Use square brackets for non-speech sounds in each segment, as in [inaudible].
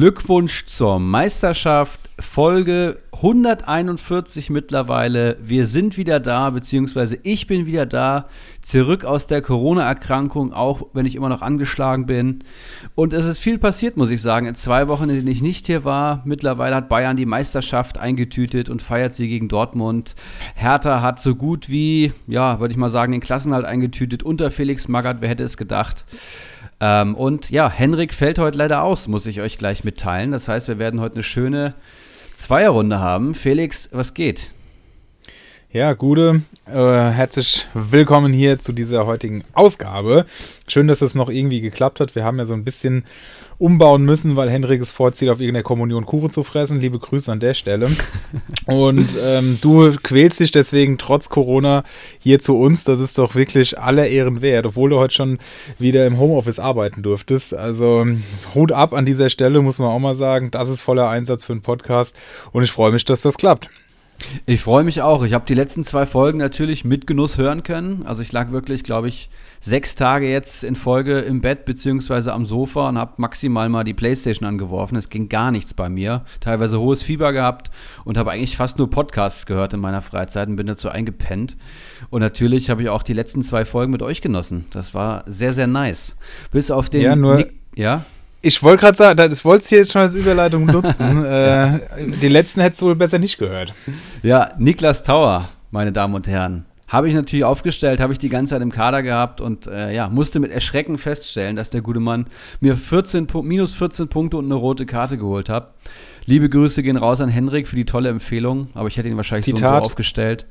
Glückwunsch zur Meisterschaft, Folge 141 mittlerweile. Wir sind wieder da, beziehungsweise ich bin wieder da, zurück aus der Corona-Erkrankung, auch wenn ich immer noch angeschlagen bin. Und es ist viel passiert, muss ich sagen, in zwei Wochen, in denen ich nicht hier war. Mittlerweile hat Bayern die Meisterschaft eingetütet und feiert sie gegen Dortmund. Hertha hat so gut wie, ja, würde ich mal sagen, den Klassenhalt eingetütet unter Felix Magath, wer hätte es gedacht. Ähm, und ja, Henrik fällt heute leider aus, muss ich euch gleich mitteilen. Das heißt, wir werden heute eine schöne Zweierrunde haben. Felix, was geht? Ja, Gude, äh, herzlich willkommen hier zu dieser heutigen Ausgabe. Schön, dass es noch irgendwie geklappt hat. Wir haben ja so ein bisschen umbauen müssen, weil Henrik es vorzieht, auf irgendeiner Kommunion Kuchen zu fressen. Liebe Grüße an der Stelle. [laughs] Und ähm, du quälst dich deswegen trotz Corona hier zu uns. Das ist doch wirklich aller Ehren wert, obwohl du heute schon wieder im Homeoffice arbeiten durftest. Also Hut ab an dieser Stelle, muss man auch mal sagen. Das ist voller Einsatz für einen Podcast und ich freue mich, dass das klappt. Ich freue mich auch. Ich habe die letzten zwei Folgen natürlich mit Genuss hören können. Also ich lag wirklich, glaube ich, sechs Tage jetzt in Folge im Bett beziehungsweise am Sofa und habe maximal mal die Playstation angeworfen. Es ging gar nichts bei mir. Teilweise hohes Fieber gehabt und habe eigentlich fast nur Podcasts gehört in meiner Freizeit und bin dazu eingepennt. Und natürlich habe ich auch die letzten zwei Folgen mit euch genossen. Das war sehr, sehr nice. Bis auf den... Ja, nur... Nick ja? Ich wollte gerade sagen, das wolltest du jetzt schon als Überleitung nutzen. [laughs] äh, die letzten hättest du wohl besser nicht gehört. Ja, Niklas Tauer, meine Damen und Herren. Habe ich natürlich aufgestellt, habe ich die ganze Zeit im Kader gehabt und äh, ja, musste mit Erschrecken feststellen, dass der gute Mann mir 14, minus 14 Punkte und eine rote Karte geholt hat. Liebe Grüße gehen raus an Henrik für die tolle Empfehlung, aber ich hätte ihn wahrscheinlich Zitat, so, so aufgestellt.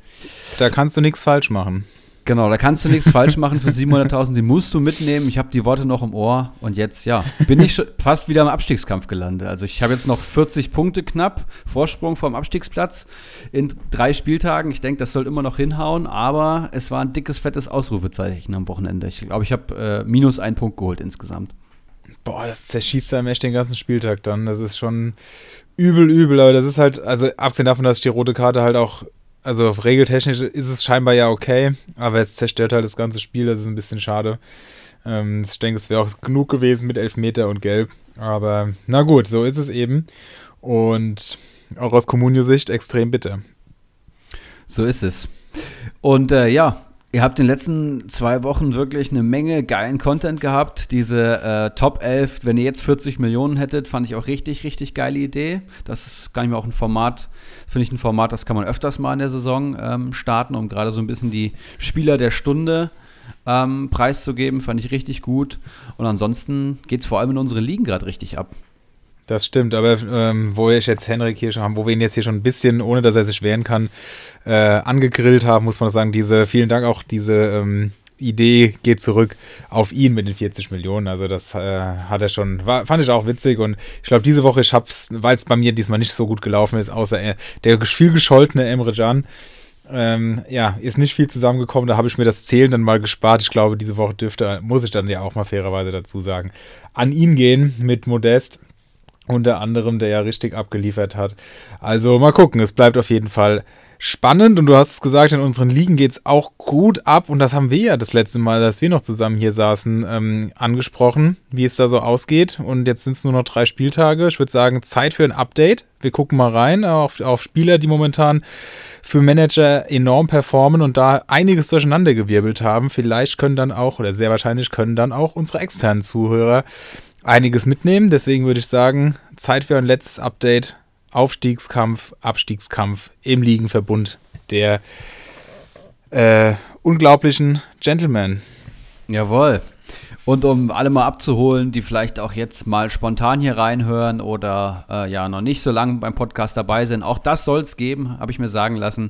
Da kannst du nichts falsch machen. Genau, da kannst du nichts falsch machen für 700.000, die musst du mitnehmen. Ich habe die Worte noch im Ohr und jetzt, ja, bin ich fast wieder im Abstiegskampf gelandet. Also ich habe jetzt noch 40 Punkte knapp, Vorsprung vom Abstiegsplatz in drei Spieltagen. Ich denke, das soll immer noch hinhauen, aber es war ein dickes, fettes Ausrufezeichen am Wochenende. Ich glaube, ich habe äh, minus einen Punkt geholt insgesamt. Boah, das zerschießt einem echt den ganzen Spieltag dann. Das ist schon übel, übel, aber das ist halt, also abgesehen davon, dass ich die rote Karte halt auch also regeltechnisch ist es scheinbar ja okay, aber es zerstört halt das ganze Spiel, das ist ein bisschen schade. Ähm, ich denke, es wäre auch genug gewesen mit Elfmeter und Gelb. Aber na gut, so ist es eben. Und auch aus Kommunio-Sicht extrem bitter. So ist es. Und äh, ja, Ihr habt in den letzten zwei Wochen wirklich eine Menge geilen Content gehabt. Diese äh, Top 11, wenn ihr jetzt 40 Millionen hättet, fand ich auch richtig, richtig geile Idee. Das ist gar nicht mehr auch ein Format, finde ich ein Format, das kann man öfters mal in der Saison ähm, starten, um gerade so ein bisschen die Spieler der Stunde ähm, preiszugeben. Fand ich richtig gut. Und ansonsten geht es vor allem in unsere Ligen gerade richtig ab. Das stimmt, aber ähm, wo ich jetzt Henrik hier schon haben, wo wir ihn jetzt hier schon ein bisschen, ohne dass er sich wehren kann, äh, angegrillt haben, muss man sagen, diese, vielen Dank auch, diese ähm, Idee geht zurück auf ihn mit den 40 Millionen. Also das äh, hat er schon, war, fand ich auch witzig und ich glaube diese Woche, ich hab's, weil es bei mir diesmal nicht so gut gelaufen ist, außer äh, der viel gescholtene Emre Can, ähm, ja, ist nicht viel zusammengekommen. Da habe ich mir das Zählen dann mal gespart. Ich glaube, diese Woche dürfte, muss ich dann ja auch mal fairerweise dazu sagen, an ihn gehen mit Modest unter anderem, der ja richtig abgeliefert hat. Also mal gucken, es bleibt auf jeden Fall spannend und du hast es gesagt, in unseren Ligen geht es auch gut ab und das haben wir ja das letzte Mal, dass wir noch zusammen hier saßen, ähm, angesprochen, wie es da so ausgeht und jetzt sind es nur noch drei Spieltage. Ich würde sagen, Zeit für ein Update. Wir gucken mal rein auf, auf Spieler, die momentan für Manager enorm performen und da einiges durcheinandergewirbelt haben. Vielleicht können dann auch, oder sehr wahrscheinlich können dann auch unsere externen Zuhörer einiges mitnehmen. Deswegen würde ich sagen, Zeit für ein letztes Update. Aufstiegskampf, Abstiegskampf im Ligenverbund der äh, unglaublichen Gentlemen. Jawohl. Und um alle mal abzuholen, die vielleicht auch jetzt mal spontan hier reinhören oder äh, ja noch nicht so lange beim Podcast dabei sind, auch das soll es geben, habe ich mir sagen lassen.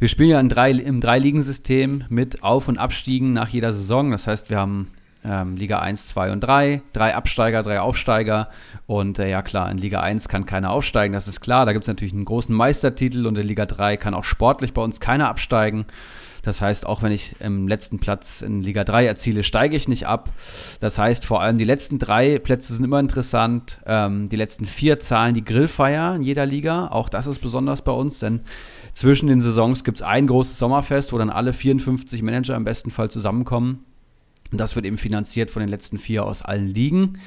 Wir spielen ja in drei, im Drei-Ligen-System mit Auf- und Abstiegen nach jeder Saison. Das heißt, wir haben ähm, Liga 1, 2 und 3, drei Absteiger, drei Aufsteiger. Und äh, ja klar, in Liga 1 kann keiner aufsteigen, das ist klar. Da gibt es natürlich einen großen Meistertitel und in Liga 3 kann auch sportlich bei uns keiner absteigen. Das heißt, auch wenn ich im letzten Platz in Liga 3 erziele, steige ich nicht ab. Das heißt, vor allem die letzten drei Plätze sind immer interessant. Ähm, die letzten vier zahlen die Grillfeier in jeder Liga. Auch das ist besonders bei uns, denn zwischen den Saisons gibt es ein großes Sommerfest, wo dann alle 54 Manager im besten Fall zusammenkommen. Das wird eben finanziert von den letzten vier aus allen Ligen.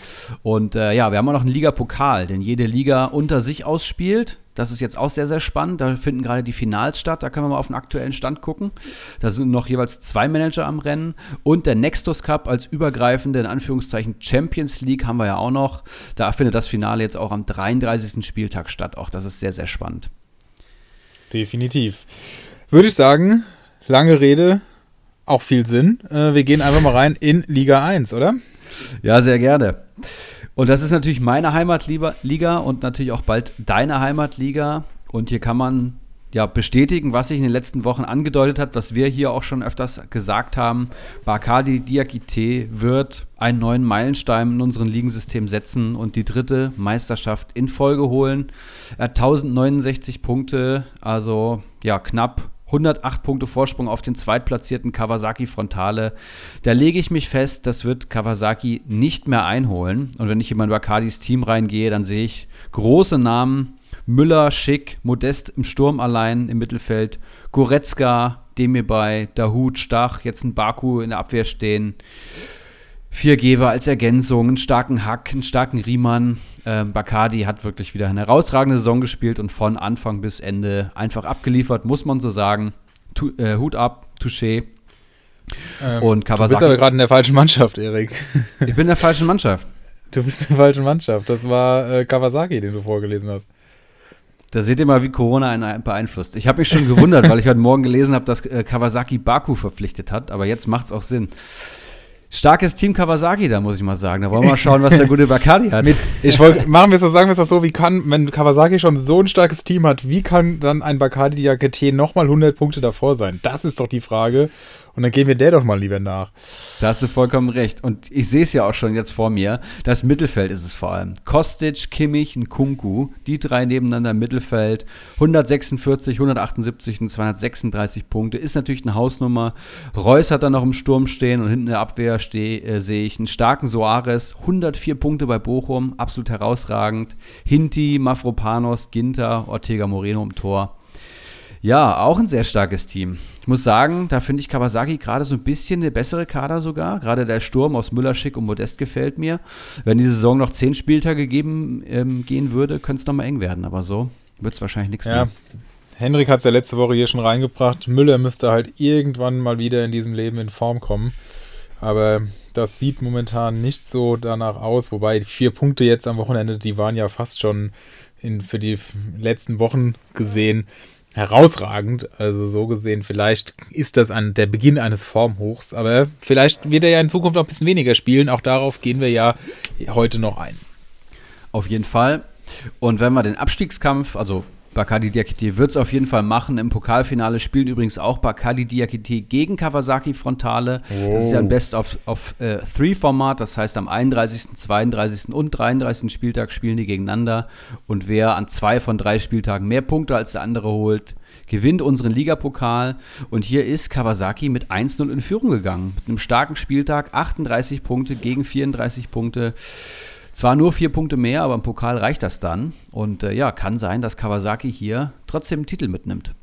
Und äh, ja, wir haben auch noch einen Liga-Pokal, den jede Liga unter sich ausspielt. Das ist jetzt auch sehr, sehr spannend. Da finden gerade die Finals statt. Da können wir mal auf den aktuellen Stand gucken. Da sind noch jeweils zwei Manager am Rennen. Und der Nextus Cup als übergreifende, in Anführungszeichen, Champions League haben wir ja auch noch. Da findet das Finale jetzt auch am 33. Spieltag statt. Auch das ist sehr, sehr spannend. Definitiv. Würde ich sagen, lange Rede, auch viel Sinn. Äh, wir gehen einfach mal rein in Liga 1, oder? Ja, sehr gerne. Und das ist natürlich meine Heimatliga und natürlich auch bald deine Heimatliga. Und hier kann man ja bestätigen, was sich in den letzten Wochen angedeutet hat, was wir hier auch schon öfters gesagt haben. Bakadi Diakite wird einen neuen Meilenstein in unserem Ligensystem setzen und die dritte Meisterschaft in Folge holen. Er hat 1069 Punkte, also ja knapp 108 Punkte Vorsprung auf den zweitplatzierten Kawasaki Frontale. Da lege ich mich fest, das wird Kawasaki nicht mehr einholen. Und wenn ich in mein Bakadis Team reingehe, dann sehe ich große Namen. Müller, Schick, Modest im Sturm allein im Mittelfeld, Goretzka, Demirbay, Dahut, Stach, jetzt ein Baku in der Abwehr stehen. Vier Geber als Ergänzung, einen starken Hack, einen starken Riemann. Ähm, Bacardi hat wirklich wieder eine herausragende Saison gespielt und von Anfang bis Ende einfach abgeliefert, muss man so sagen. Tu, äh, Hut ab, Touché. Ähm, und Kawasaki. Du bist aber gerade in der falschen Mannschaft, Erik. [laughs] Ich bin in der falschen Mannschaft. Du bist in der falschen Mannschaft. Das war äh, Kawasaki, den du vorgelesen hast. Da seht ihr mal, wie Corona einen beeinflusst. Ich habe mich schon gewundert, weil ich heute Morgen gelesen habe, dass äh, Kawasaki Baku verpflichtet hat, aber jetzt macht es auch Sinn. Starkes Team Kawasaki, da muss ich mal sagen. Da wollen wir mal schauen, was der gute Bacardi hat. Mit, ich wollte, machen wir es so, sagen wir es so, wie kann, wenn Kawasaki schon so ein starkes Team hat, wie kann dann ein Bacardi Diakete nochmal 100 Punkte davor sein? Das ist doch die Frage. Und dann gehen wir der doch mal lieber nach. Da hast du vollkommen recht. Und ich sehe es ja auch schon jetzt vor mir. Das Mittelfeld ist es vor allem. Kostic, Kimmich und Kunku, die drei nebeneinander im Mittelfeld. 146, 178 und 236 Punkte. Ist natürlich eine Hausnummer. Reus hat da noch im Sturm stehen und hinten in der Abwehr äh, sehe ich einen starken Soares. 104 Punkte bei Bochum, absolut herausragend. Hinti, Mafropanos, Ginter, Ortega Moreno im Tor. Ja, auch ein sehr starkes Team. Ich muss sagen, da finde ich Kawasaki gerade so ein bisschen eine bessere Kader sogar. Gerade der Sturm aus Müller, Schick und Modest gefällt mir. Wenn die Saison noch zehn Spieltage geben, ähm, gehen würde, könnte es nochmal eng werden. Aber so wird es wahrscheinlich nichts ja. mehr. Henrik hat es ja letzte Woche hier schon reingebracht. Müller müsste halt irgendwann mal wieder in diesem Leben in Form kommen. Aber das sieht momentan nicht so danach aus. Wobei die vier Punkte jetzt am Wochenende, die waren ja fast schon in, für die letzten Wochen gesehen herausragend. Also so gesehen, vielleicht ist das an der Beginn eines Formhochs, aber vielleicht wird er ja in Zukunft auch ein bisschen weniger spielen. Auch darauf gehen wir ja heute noch ein. Auf jeden Fall. Und wenn wir den Abstiegskampf, also Bacardi Diakite wird es auf jeden Fall machen. Im Pokalfinale spielen übrigens auch Bacardi Diakite gegen Kawasaki Frontale. Oh. Das ist ja ein Best-of-Three-Format. Äh, das heißt, am 31., 32. und 33. Spieltag spielen die gegeneinander. Und wer an zwei von drei Spieltagen mehr Punkte als der andere holt, gewinnt unseren Ligapokal. Und hier ist Kawasaki mit 1-0 in Führung gegangen. Mit einem starken Spieltag, 38 Punkte gegen 34 Punkte. Zwar nur vier Punkte mehr, aber im Pokal reicht das dann. Und äh, ja, kann sein, dass Kawasaki hier trotzdem einen Titel mitnimmt.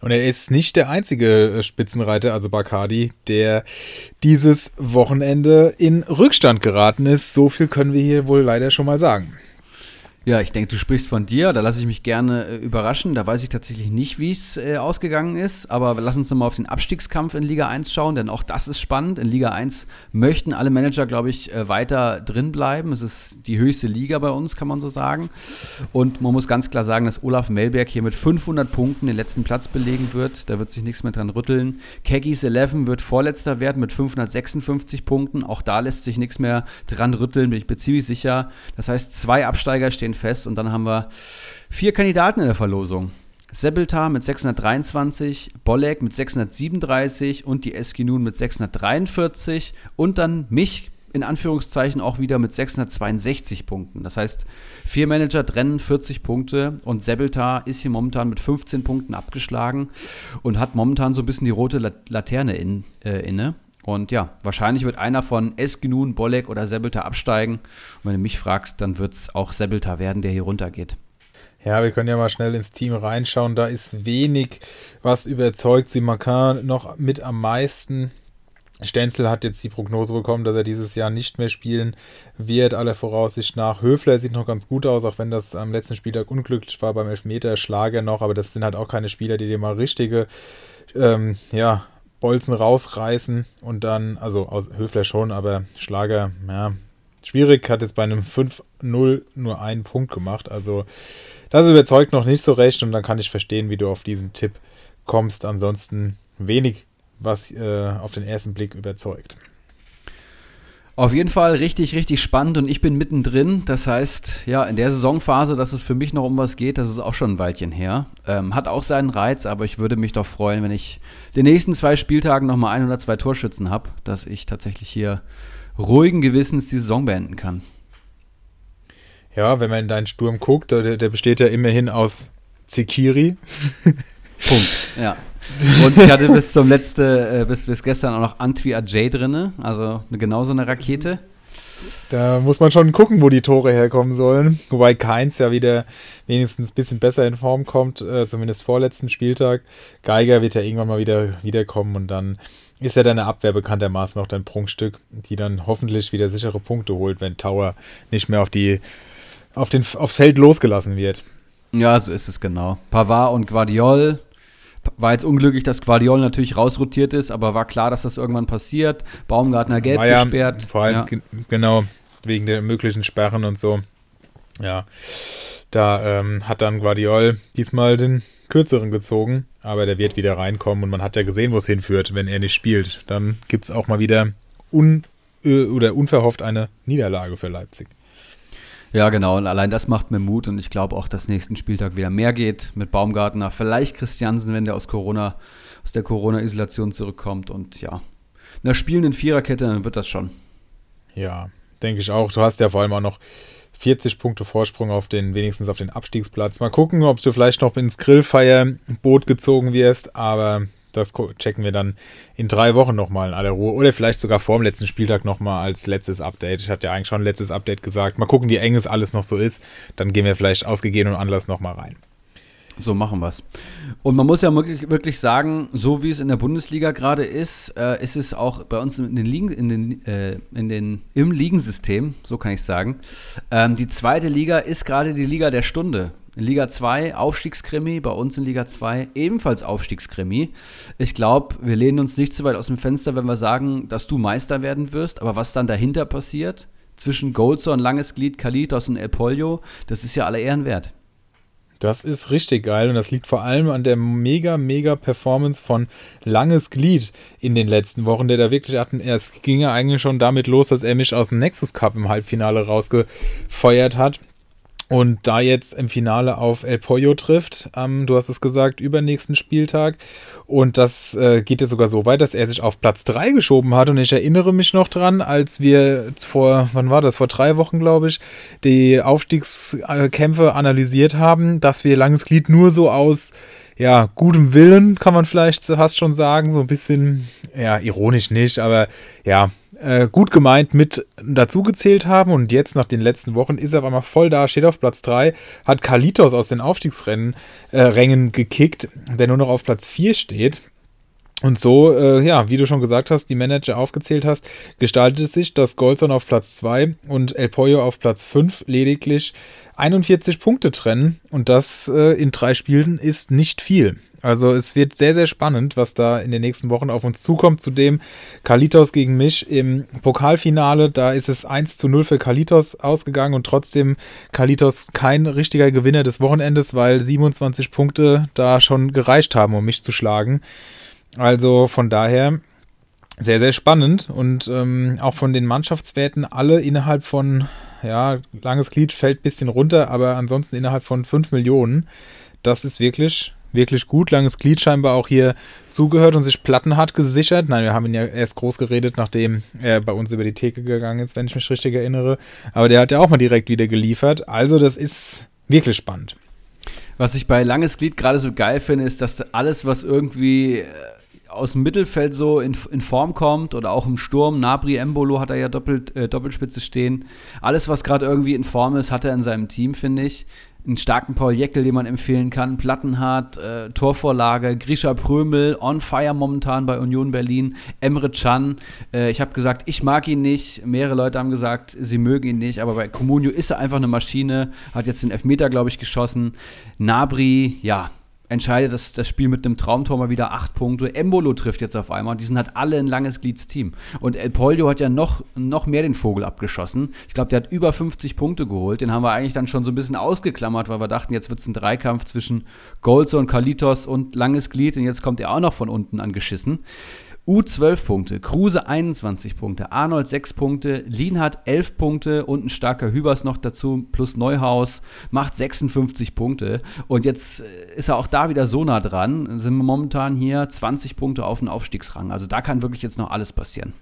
Und er ist nicht der einzige äh, Spitzenreiter, also Bacardi, der dieses Wochenende in Rückstand geraten ist. So viel können wir hier wohl leider schon mal sagen. Ja, ich denke, du sprichst von dir, da lasse ich mich gerne äh, überraschen. Da weiß ich tatsächlich nicht, wie es äh, ausgegangen ist. Aber lass uns nochmal auf den Abstiegskampf in Liga 1 schauen, denn auch das ist spannend. In Liga 1 möchten alle Manager, glaube ich, äh, weiter drin bleiben. Es ist die höchste Liga bei uns, kann man so sagen. Und man muss ganz klar sagen, dass Olaf Melberg hier mit 500 Punkten den letzten Platz belegen wird. Da wird sich nichts mehr dran rütteln. Keggis 11 wird vorletzter werden mit 556 Punkten. Auch da lässt sich nichts mehr dran rütteln, bin ich mir ziemlich sicher. Das heißt, zwei Absteiger stehen fest und dann haben wir vier Kandidaten in der Verlosung. Sebeltar mit 623, Bolek mit 637 und die Eskinun mit 643 und dann mich in Anführungszeichen auch wieder mit 662 Punkten. Das heißt, vier Manager trennen 40 Punkte und Sebeltar ist hier momentan mit 15 Punkten abgeschlagen und hat momentan so ein bisschen die rote Laterne in, äh, inne. Und ja, wahrscheinlich wird einer von Esgenun, Bolek oder Sebelta absteigen. Und wenn du mich fragst, dann wird es auch Sebelta werden, der hier runtergeht. Ja, wir können ja mal schnell ins Team reinschauen. Da ist wenig, was überzeugt. Simakan noch mit am meisten. Stenzel hat jetzt die Prognose bekommen, dass er dieses Jahr nicht mehr spielen wird, aller Voraussicht nach. Höfler sieht noch ganz gut aus, auch wenn das am letzten Spieltag unglücklich war beim Elfmeter, Schlager noch, aber das sind halt auch keine Spieler, die dir mal richtige, ähm, ja, Bolzen rausreißen und dann, also aus Höfler schon, aber Schlager, ja, schwierig, hat jetzt bei einem 5-0 nur einen Punkt gemacht, also das überzeugt noch nicht so recht und dann kann ich verstehen, wie du auf diesen Tipp kommst. Ansonsten wenig was äh, auf den ersten Blick überzeugt. Auf jeden Fall richtig, richtig spannend und ich bin mittendrin. Das heißt, ja, in der Saisonphase, dass es für mich noch um was geht, das ist auch schon ein Weilchen her. Ähm, hat auch seinen Reiz, aber ich würde mich doch freuen, wenn ich den nächsten zwei Spieltagen nochmal ein oder zwei Torschützen habe, dass ich tatsächlich hier ruhigen Gewissens die Saison beenden kann. Ja, wenn man in deinen Sturm guckt, der, der besteht ja immerhin aus Zikiri. Punkt, ja. Und ich hatte bis zum letzten, äh, bis, bis gestern auch noch Antwi Ajay drin, also eine, genauso eine Rakete. Da muss man schon gucken, wo die Tore herkommen sollen. Wobei Keins ja wieder wenigstens ein bisschen besser in Form kommt, äh, zumindest vorletzten Spieltag. Geiger wird ja irgendwann mal wieder wiederkommen und dann ist ja deine Abwehr bekanntermaßen noch dein Prunkstück, die dann hoffentlich wieder sichere Punkte holt, wenn Tower nicht mehr auf die, auf den, aufs Feld losgelassen wird. Ja, so ist es genau. Pavard und Guardiol war jetzt unglücklich, dass Guardiol natürlich rausrotiert ist, aber war klar, dass das irgendwann passiert. Baumgartner gelb ja, gesperrt. Vor allem, ja. genau, wegen der möglichen Sperren und so. Ja, da ähm, hat dann Guardiol diesmal den kürzeren gezogen, aber der wird wieder reinkommen und man hat ja gesehen, wo es hinführt, wenn er nicht spielt. Dann gibt es auch mal wieder un äh, oder unverhofft eine Niederlage für Leipzig. Ja, genau. Und allein das macht mir Mut. Und ich glaube auch, dass nächsten Spieltag wieder mehr geht mit Baumgartner. Vielleicht Christiansen, wenn der aus Corona, aus der Corona-Isolation zurückkommt. Und ja, einer spielenden Viererkette, dann wird das schon. Ja, denke ich auch. Du hast ja vor allem auch noch 40 Punkte Vorsprung auf den, wenigstens auf den Abstiegsplatz. Mal gucken, ob du vielleicht noch ins Grillfeierboot gezogen wirst, aber das checken wir dann in drei Wochen nochmal in aller Ruhe. Oder vielleicht sogar vor dem letzten Spieltag nochmal als letztes Update. Ich hatte ja eigentlich schon letztes Update gesagt. Mal gucken, wie eng es alles noch so ist. Dann gehen wir vielleicht aus gegebenem Anlass nochmal rein. So machen wir es. Und man muss ja wirklich, wirklich sagen, so wie es in der Bundesliga gerade ist, äh, ist es auch bei uns in den Ligen, in den, äh, in den, im Ligensystem, so kann ich sagen. Ähm, die zweite Liga ist gerade die Liga der Stunde. In Liga 2 Aufstiegskrimi, bei uns in Liga 2 ebenfalls Aufstiegskrimi. Ich glaube, wir lehnen uns nicht zu weit aus dem Fenster, wenn wir sagen, dass du Meister werden wirst, aber was dann dahinter passiert, zwischen Goldson, Langes Glied, Kalitos und El Pollo, das ist ja alle Ehren wert. Das ist richtig geil und das liegt vor allem an der mega, mega Performance von Langes Glied in den letzten Wochen, der da wirklich hatten. Es ging ja eigentlich schon damit los, dass er mich aus dem Nexus Cup im Halbfinale rausgefeuert hat. Und da jetzt im Finale auf El Pollo trifft, ähm, du hast es gesagt, übernächsten Spieltag. Und das äh, geht jetzt sogar so weit, dass er sich auf Platz 3 geschoben hat. Und ich erinnere mich noch dran, als wir vor, wann war das, vor drei Wochen, glaube ich, die Aufstiegskämpfe analysiert haben, dass wir Langes Glied nur so aus ja, gutem Willen, kann man vielleicht fast schon sagen. So ein bisschen, ja, ironisch nicht, aber ja, äh, gut gemeint mit dazugezählt haben. Und jetzt nach den letzten Wochen ist er auf einmal voll da, steht auf Platz 3, hat Kalitos aus den Aufstiegsrennen äh, gekickt, der nur noch auf Platz 4 steht. Und so, äh, ja, wie du schon gesagt hast, die Manager aufgezählt hast, gestaltet es sich, dass Goldson auf Platz 2 und El Pollo auf Platz 5 lediglich 41 Punkte trennen. Und das äh, in drei Spielen ist nicht viel. Also es wird sehr, sehr spannend, was da in den nächsten Wochen auf uns zukommt. Zudem Kalitos gegen mich im Pokalfinale, da ist es 1 zu 0 für Kalitos ausgegangen und trotzdem Kalitos kein richtiger Gewinner des Wochenendes, weil 27 Punkte da schon gereicht haben, um mich zu schlagen. Also von daher sehr, sehr spannend und ähm, auch von den Mannschaftswerten alle innerhalb von, ja, langes Glied fällt ein bisschen runter, aber ansonsten innerhalb von 5 Millionen. Das ist wirklich wirklich gut. Langes Glied scheinbar auch hier zugehört und sich Platten hat gesichert. Nein, wir haben ihn ja erst groß geredet, nachdem er bei uns über die Theke gegangen ist, wenn ich mich richtig erinnere. Aber der hat ja auch mal direkt wieder geliefert. Also, das ist wirklich spannend. Was ich bei Langes Glied gerade so geil finde, ist, dass alles, was irgendwie äh, aus dem Mittelfeld so in, in Form kommt oder auch im Sturm. Nabri Embolo hat er ja doppelt, äh, Doppelspitze stehen. Alles, was gerade irgendwie in Form ist, hat er in seinem Team, finde ich. Einen starken Paul Jeckel, den man empfehlen kann. Plattenhardt, äh, Torvorlage, Grisha Prömel, on fire momentan bei Union Berlin. Emre Can. Äh, ich habe gesagt, ich mag ihn nicht. Mehrere Leute haben gesagt, sie mögen ihn nicht. Aber bei Comunio ist er einfach eine Maschine. Hat jetzt den Elfmeter, glaube ich, geschossen. Nabri, ja, entscheidet das, das Spiel mit einem Traumtor mal wieder acht Punkte. Embolo trifft jetzt auf einmal und die sind halt alle ein langes Gliedsteam. Und El Polio hat ja noch, noch mehr den Vogel abgeschossen. Ich glaube, der hat über 50 Punkte geholt. Den haben wir eigentlich dann schon so ein bisschen ausgeklammert, weil wir dachten, jetzt wird es ein Dreikampf zwischen Golzo und Kalitos und langes Glied und jetzt kommt er auch noch von unten angeschissen. U 12 Punkte, Kruse 21 Punkte, Arnold 6 Punkte, Lienhardt 11 Punkte und ein starker Hübers noch dazu, plus Neuhaus, macht 56 Punkte. Und jetzt äh, ist er auch da wieder so nah dran, sind wir momentan hier 20 Punkte auf dem Aufstiegsrang. Also da kann wirklich jetzt noch alles passieren.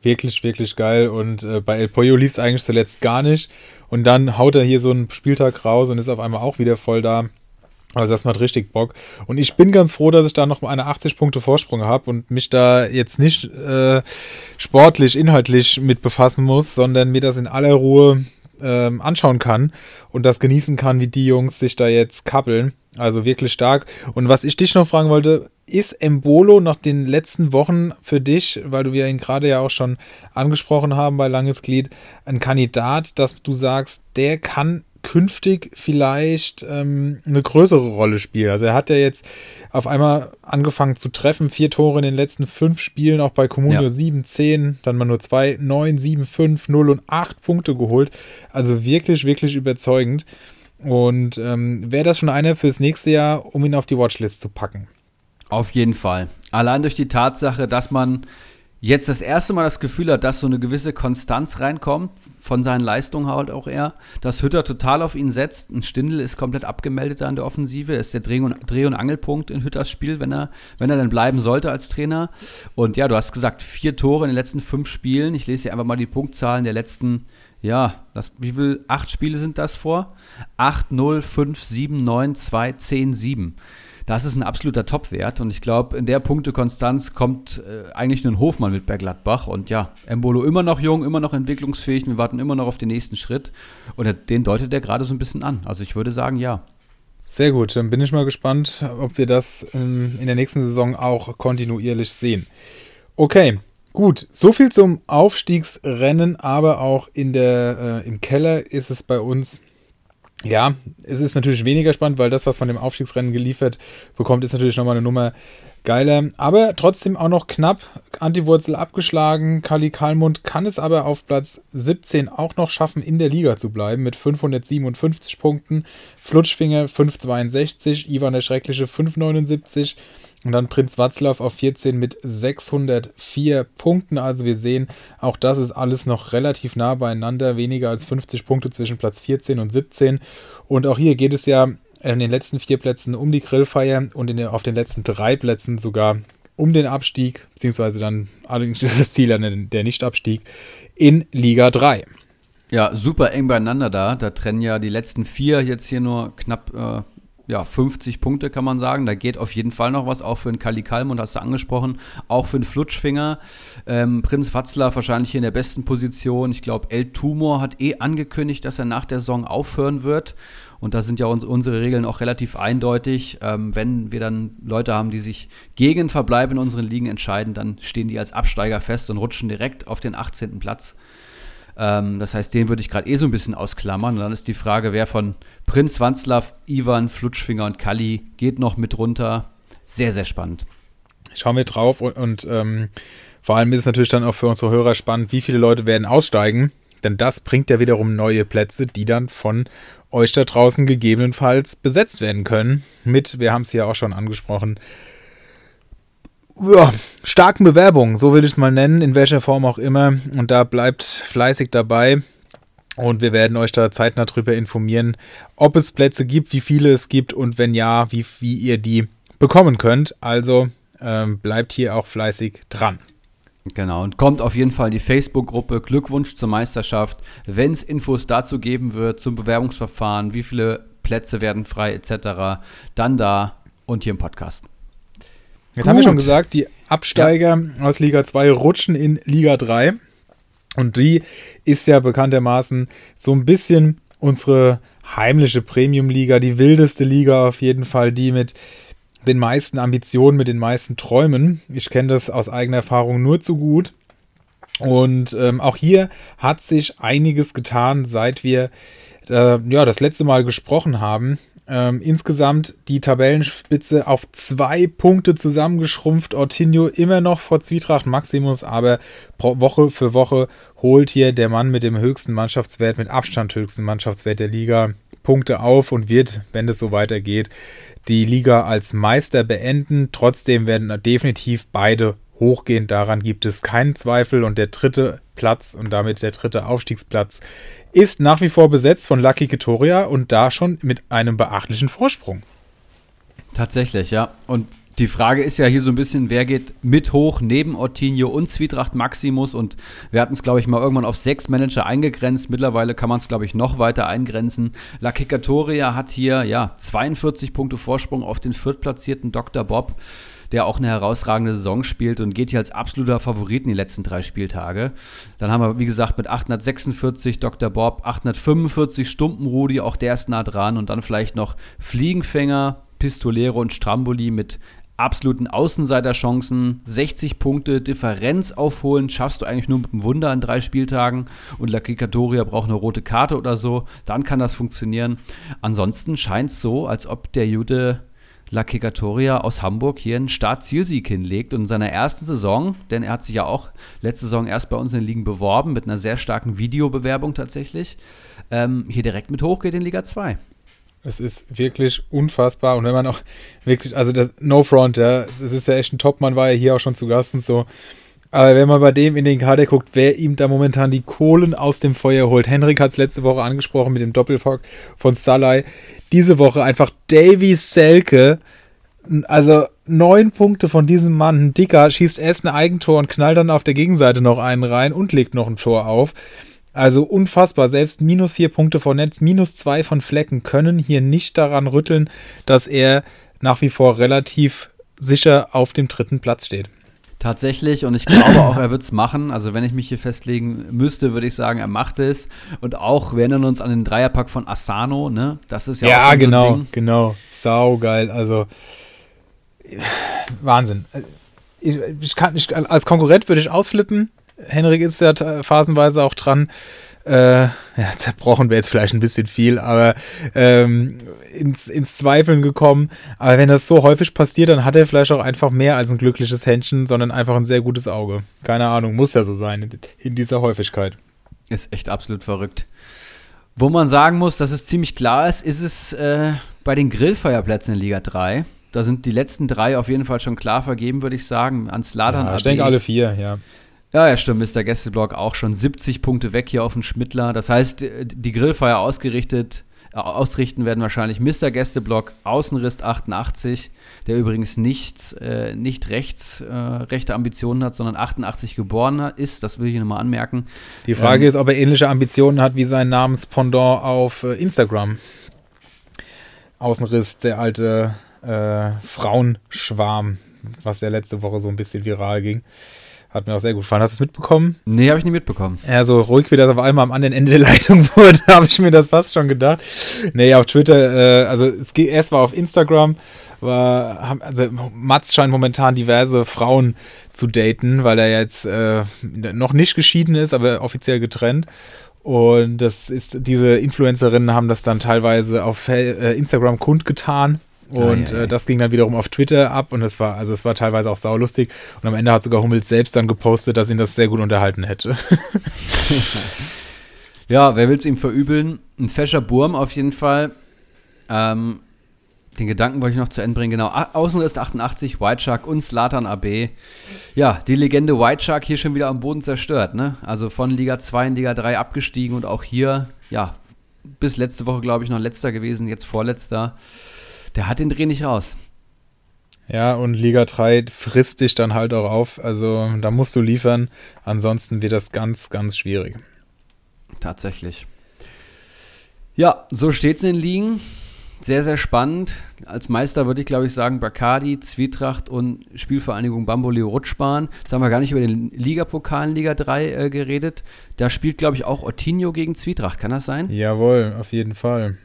Wirklich, wirklich geil. Und äh, bei El Pollo lief es eigentlich zuletzt gar nicht. Und dann haut er hier so einen Spieltag raus und ist auf einmal auch wieder voll da. Also das macht richtig Bock. Und ich bin ganz froh, dass ich da noch eine 80 Punkte Vorsprung habe und mich da jetzt nicht äh, sportlich, inhaltlich mit befassen muss, sondern mir das in aller Ruhe ähm, anschauen kann und das genießen kann, wie die Jungs sich da jetzt kappeln. Also wirklich stark. Und was ich dich noch fragen wollte, ist Embolo nach den letzten Wochen für dich, weil du wir ihn gerade ja auch schon angesprochen haben bei Langes Glied, ein Kandidat, dass du sagst, der kann künftig vielleicht ähm, eine größere Rolle spielen. Also er hat ja jetzt auf einmal angefangen zu treffen, vier Tore in den letzten fünf Spielen, auch bei Comunio ja. 7, 10, dann mal nur zwei, 9, 7, 5, 0 und 8 Punkte geholt. Also wirklich, wirklich überzeugend. Und ähm, wäre das schon einer fürs nächste Jahr, um ihn auf die Watchlist zu packen? Auf jeden Fall. Allein durch die Tatsache, dass man jetzt das erste Mal das Gefühl hat, dass so eine gewisse Konstanz reinkommt, von seinen Leistungen halt auch er, dass Hütter total auf ihn setzt. Ein Stindel ist komplett abgemeldet an der Offensive, ist der Dreh- und, Dreh und Angelpunkt in Hütters Spiel, wenn er, wenn er dann bleiben sollte als Trainer. Und ja, du hast gesagt, vier Tore in den letzten fünf Spielen. Ich lese dir einfach mal die Punktzahlen der letzten, ja, das, wie viel, acht Spiele sind das vor? 8, 0, 5, 7, 9, 2, 10, 7 das ist ein absoluter Topwert. Und ich glaube, in der Punktekonstanz kommt äh, eigentlich nur ein Hofmann mit bei. Und ja, Embolo immer noch jung, immer noch entwicklungsfähig. Wir warten immer noch auf den nächsten Schritt. Und den deutet er gerade so ein bisschen an. Also ich würde sagen, ja. Sehr gut, dann bin ich mal gespannt, ob wir das ähm, in der nächsten Saison auch kontinuierlich sehen. Okay, gut. So viel zum Aufstiegsrennen, aber auch in der, äh, im Keller ist es bei uns ja, es ist natürlich weniger spannend, weil das, was man im Aufstiegsrennen geliefert bekommt, ist natürlich nochmal eine Nummer geiler. Aber trotzdem auch noch knapp. Antiwurzel abgeschlagen. Kali Kalmund kann es aber auf Platz 17 auch noch schaffen, in der Liga zu bleiben mit 557 Punkten. Flutschfinger 562, Ivan der Schreckliche 579. Und dann Prinz Watzlaw auf 14 mit 604 Punkten. Also wir sehen, auch das ist alles noch relativ nah beieinander. Weniger als 50 Punkte zwischen Platz 14 und 17. Und auch hier geht es ja in den letzten vier Plätzen um die Grillfeier und den, auf den letzten drei Plätzen sogar um den Abstieg, beziehungsweise dann allerdings [laughs] ist das Ziel an der Nichtabstieg in Liga 3. Ja, super eng beieinander da. Da trennen ja die letzten vier jetzt hier nur knapp äh, ja, 50 Punkte kann man sagen. Da geht auf jeden Fall noch was, auch für einen Kali Kalmund, hast du angesprochen, auch für einen Flutschfinger. Ähm, Prinz Watzler wahrscheinlich hier in der besten Position. Ich glaube, El Tumor hat eh angekündigt, dass er nach der Saison aufhören wird. Und da sind ja uns, unsere Regeln auch relativ eindeutig. Ähm, wenn wir dann Leute haben, die sich gegen Verbleib in unseren Ligen entscheiden, dann stehen die als Absteiger fest und rutschen direkt auf den 18. Platz. Ähm, das heißt, den würde ich gerade eh so ein bisschen ausklammern. Und dann ist die Frage, wer von Prinz Wanzlav, Ivan, Flutschfinger und Kali geht noch mit runter. Sehr, sehr spannend. Schauen wir drauf und, und ähm, vor allem ist es natürlich dann auch für unsere Hörer spannend, wie viele Leute werden aussteigen. Denn das bringt ja wiederum neue Plätze, die dann von euch da draußen gegebenenfalls besetzt werden können. Mit, wir haben es ja auch schon angesprochen, ja, starken Bewerbungen, so will ich es mal nennen, in welcher Form auch immer. Und da bleibt fleißig dabei. Und wir werden euch da zeitnah darüber informieren, ob es Plätze gibt, wie viele es gibt und wenn ja, wie, wie ihr die bekommen könnt. Also ähm, bleibt hier auch fleißig dran. Genau, und kommt auf jeden Fall in die Facebook-Gruppe Glückwunsch zur Meisterschaft, wenn es Infos dazu geben wird, zum Bewerbungsverfahren, wie viele Plätze werden frei etc., dann da und hier im Podcast. Jetzt Gut. haben wir schon gesagt, die Absteiger ja. aus Liga 2 rutschen in Liga 3. Und die ist ja bekanntermaßen so ein bisschen unsere heimliche Premium-Liga, die wildeste Liga auf jeden Fall, die mit den meisten Ambitionen, mit den meisten Träumen. Ich kenne das aus eigener Erfahrung nur zu gut. Und ähm, auch hier hat sich einiges getan, seit wir äh, ja, das letzte Mal gesprochen haben. Ähm, insgesamt die Tabellenspitze auf zwei Punkte zusammengeschrumpft. Ortinho immer noch vor Zwietracht Maximus, aber Woche für Woche holt hier der Mann mit dem höchsten Mannschaftswert, mit Abstand höchsten Mannschaftswert der Liga Punkte auf und wird, wenn es so weitergeht, die Liga als Meister beenden. Trotzdem werden definitiv beide hochgehen. Daran gibt es keinen Zweifel. Und der dritte Platz und damit der dritte Aufstiegsplatz ist nach wie vor besetzt von Lucky Ketoria und da schon mit einem beachtlichen Vorsprung. Tatsächlich, ja. Und die Frage ist ja hier so ein bisschen, wer geht mit hoch neben Ortinho und Zwietracht Maximus und wir hatten es, glaube ich, mal irgendwann auf sechs Manager eingegrenzt. Mittlerweile kann man es, glaube ich, noch weiter eingrenzen. La Kikatoria hat hier ja 42 Punkte Vorsprung auf den viertplatzierten Dr. Bob der auch eine herausragende Saison spielt und geht hier als absoluter Favorit in die letzten drei Spieltage. Dann haben wir, wie gesagt, mit 846 Dr. Bob, 845 Stumpen Rudi, auch der ist nah dran und dann vielleicht noch Fliegenfänger, Pistolero und Stramboli mit absoluten Außenseiterchancen, 60 Punkte Differenz aufholen, schaffst du eigentlich nur mit einem Wunder an drei Spieltagen und La Kikatoria braucht eine rote Karte oder so, dann kann das funktionieren. Ansonsten scheint es so, als ob der Jude La Kikatoria aus Hamburg hier einen Start-Zielsieg hinlegt und in seiner ersten Saison, denn er hat sich ja auch letzte Saison erst bei uns in den Ligen beworben, mit einer sehr starken Videobewerbung tatsächlich, ähm, hier direkt mit hochgeht in Liga 2. Es ist wirklich unfassbar. Und wenn man auch wirklich, also das No Front, ja, das ist ja echt ein Top-Mann, war ja hier auch schon zu Gast und so. Aber wenn man bei dem in den Kader guckt, wer ihm da momentan die Kohlen aus dem Feuer holt. Henrik hat es letzte Woche angesprochen mit dem Doppelfock von Salai. Diese Woche einfach Davy Selke. Also neun Punkte von diesem Mann. Ein Dicker schießt erst ein Eigentor und knallt dann auf der Gegenseite noch einen rein und legt noch ein Tor auf. Also unfassbar. Selbst minus vier Punkte von Netz, minus zwei von Flecken können hier nicht daran rütteln, dass er nach wie vor relativ sicher auf dem dritten Platz steht. Tatsächlich, und ich glaube auch, er wird es machen. Also, wenn ich mich hier festlegen müsste, würde ich sagen, er macht es. Und auch, wir erinnern uns an den Dreierpack von Asano, ne? Das ist ja, ja auch genau, so ein Ding. genau. Sau geil. Also, Wahnsinn. Ich, ich kann, ich, als Konkurrent würde ich ausflippen. Henrik ist ja phasenweise auch dran. Äh, ja, zerbrochen wäre jetzt vielleicht ein bisschen viel, aber ähm, ins, ins Zweifeln gekommen. Aber wenn das so häufig passiert, dann hat er vielleicht auch einfach mehr als ein glückliches Händchen, sondern einfach ein sehr gutes Auge. Keine Ahnung, muss ja so sein in, in dieser Häufigkeit. Ist echt absolut verrückt. Wo man sagen muss, dass es ziemlich klar ist, ist es äh, bei den Grillfeuerplätzen in Liga 3. Da sind die letzten drei auf jeden Fall schon klar vergeben, würde ich sagen. Ans Ladern ja, Ich denke alle vier, ja. Ja, ja, stimmt. Der Gästeblock auch schon 70 Punkte weg hier auf dem Schmittler. Das heißt, die Grillfeier ausgerichtet, äh, ausrichten werden wahrscheinlich Mr. Gästeblock, Außenriss 88, der übrigens nicht, äh, nicht rechts, äh, rechte Ambitionen hat, sondern 88 geboren ist. Das will ich hier nochmal anmerken. Die Frage ähm, ist, ob er ähnliche Ambitionen hat wie sein Namenspendant auf äh, Instagram. Außenriss, der alte äh, Frauenschwarm, was ja letzte Woche so ein bisschen viral ging. Hat mir auch sehr gut gefallen. Hast du es mitbekommen? Nee, habe ich nicht mitbekommen. Ja, so ruhig wie das auf einmal am anderen Ende der [laughs] Leitung wurde, habe ich mir das fast schon gedacht. Nee, auf Twitter, äh, also es geht, erst war auf Instagram, war, also Mats scheint momentan diverse Frauen zu daten, weil er jetzt äh, noch nicht geschieden ist, aber offiziell getrennt. Und das ist, diese Influencerinnen haben das dann teilweise auf äh, Instagram kundgetan und. Äh, das ging dann wiederum auf Twitter ab und es war, also es war teilweise auch saulustig. Und am Ende hat sogar Hummels selbst dann gepostet, dass ihn das sehr gut unterhalten hätte. [laughs] ja, wer will es ihm verübeln? Ein fescher Burm auf jeden Fall. Ähm, den Gedanken wollte ich noch zu Ende bringen. Genau, Außenriss 88, White Shark und Slatan AB. Ja, die Legende White Shark hier schon wieder am Boden zerstört. Ne? Also von Liga 2 in Liga 3 abgestiegen und auch hier, ja, bis letzte Woche, glaube ich, noch letzter gewesen, jetzt vorletzter. Der hat den Dreh nicht raus. Ja, und Liga 3 frisst dich dann halt auch auf. Also da musst du liefern. Ansonsten wird das ganz, ganz schwierig. Tatsächlich. Ja, so steht es in den Ligen. sehr, sehr spannend. Als Meister würde ich, glaube ich, sagen Bacardi, Zwietracht und Spielvereinigung Bamboli Rutschbahn. Jetzt haben wir gar nicht über den Ligapokal Liga 3 äh, geredet. Da spielt, glaube ich, auch Ottinho gegen Zwietracht. Kann das sein? Jawohl, auf jeden Fall.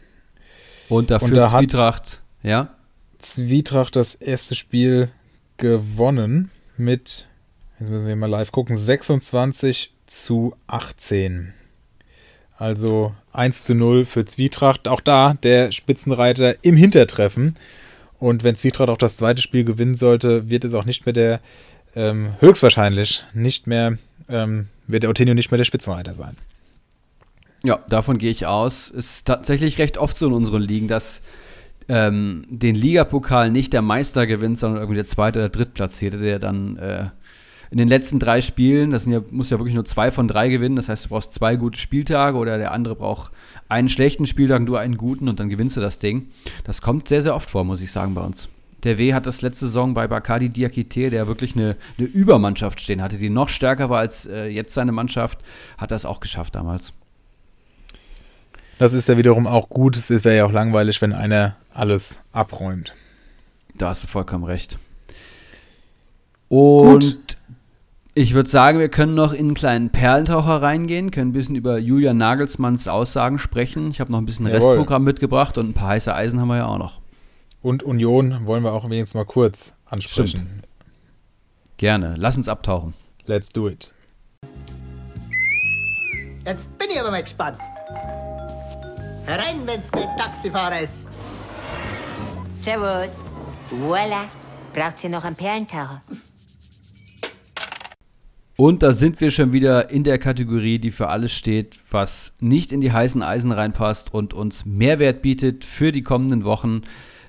Und dafür und da Zwietracht, ja? Zwietracht das erste Spiel gewonnen mit, jetzt müssen wir mal live gucken, 26 zu 18. Also 1 zu 0 für Zwietracht. Auch da der Spitzenreiter im Hintertreffen. Und wenn Zwietracht auch das zweite Spiel gewinnen sollte, wird es auch nicht mehr der, ähm, höchstwahrscheinlich nicht mehr, ähm, wird der Ottenio nicht mehr der Spitzenreiter sein. Ja, davon gehe ich aus. Ist tatsächlich recht oft so in unseren Ligen, dass ähm, den Ligapokal nicht der Meister gewinnt, sondern irgendwie der zweite oder drittplatzierte, der dann äh, in den letzten drei Spielen, das ja, muss ja wirklich nur zwei von drei gewinnen, das heißt, du brauchst zwei gute Spieltage oder der andere braucht einen schlechten Spieltag und du einen guten und dann gewinnst du das Ding. Das kommt sehr, sehr oft vor, muss ich sagen, bei uns. Der W hat das letzte Saison bei Bacardi Diakite, der wirklich eine, eine Übermannschaft stehen hatte, die noch stärker war als äh, jetzt seine Mannschaft, hat das auch geschafft damals. Das ist ja wiederum auch gut. Es wäre ja auch langweilig, wenn einer alles abräumt. Da hast du vollkommen recht. Und gut. Ich würde sagen, wir können noch in einen kleinen Perlentaucher reingehen, können ein bisschen über Julian Nagelsmanns Aussagen sprechen. Ich habe noch ein bisschen Jawohl. Restprogramm mitgebracht und ein paar heiße Eisen haben wir ja auch noch. Und Union wollen wir auch wenigstens mal kurz ansprechen. Stimmt. Gerne. Lass uns abtauchen. Let's do it. Jetzt bin ich aber mal gespannt. Herein, wenn's kein Taxifahrer ist. Servus. Voila. Braucht ihr noch einen Perlentaucher? Und da sind wir schon wieder in der Kategorie, die für alles steht, was nicht in die heißen Eisen reinpasst und uns Mehrwert bietet für die kommenden Wochen.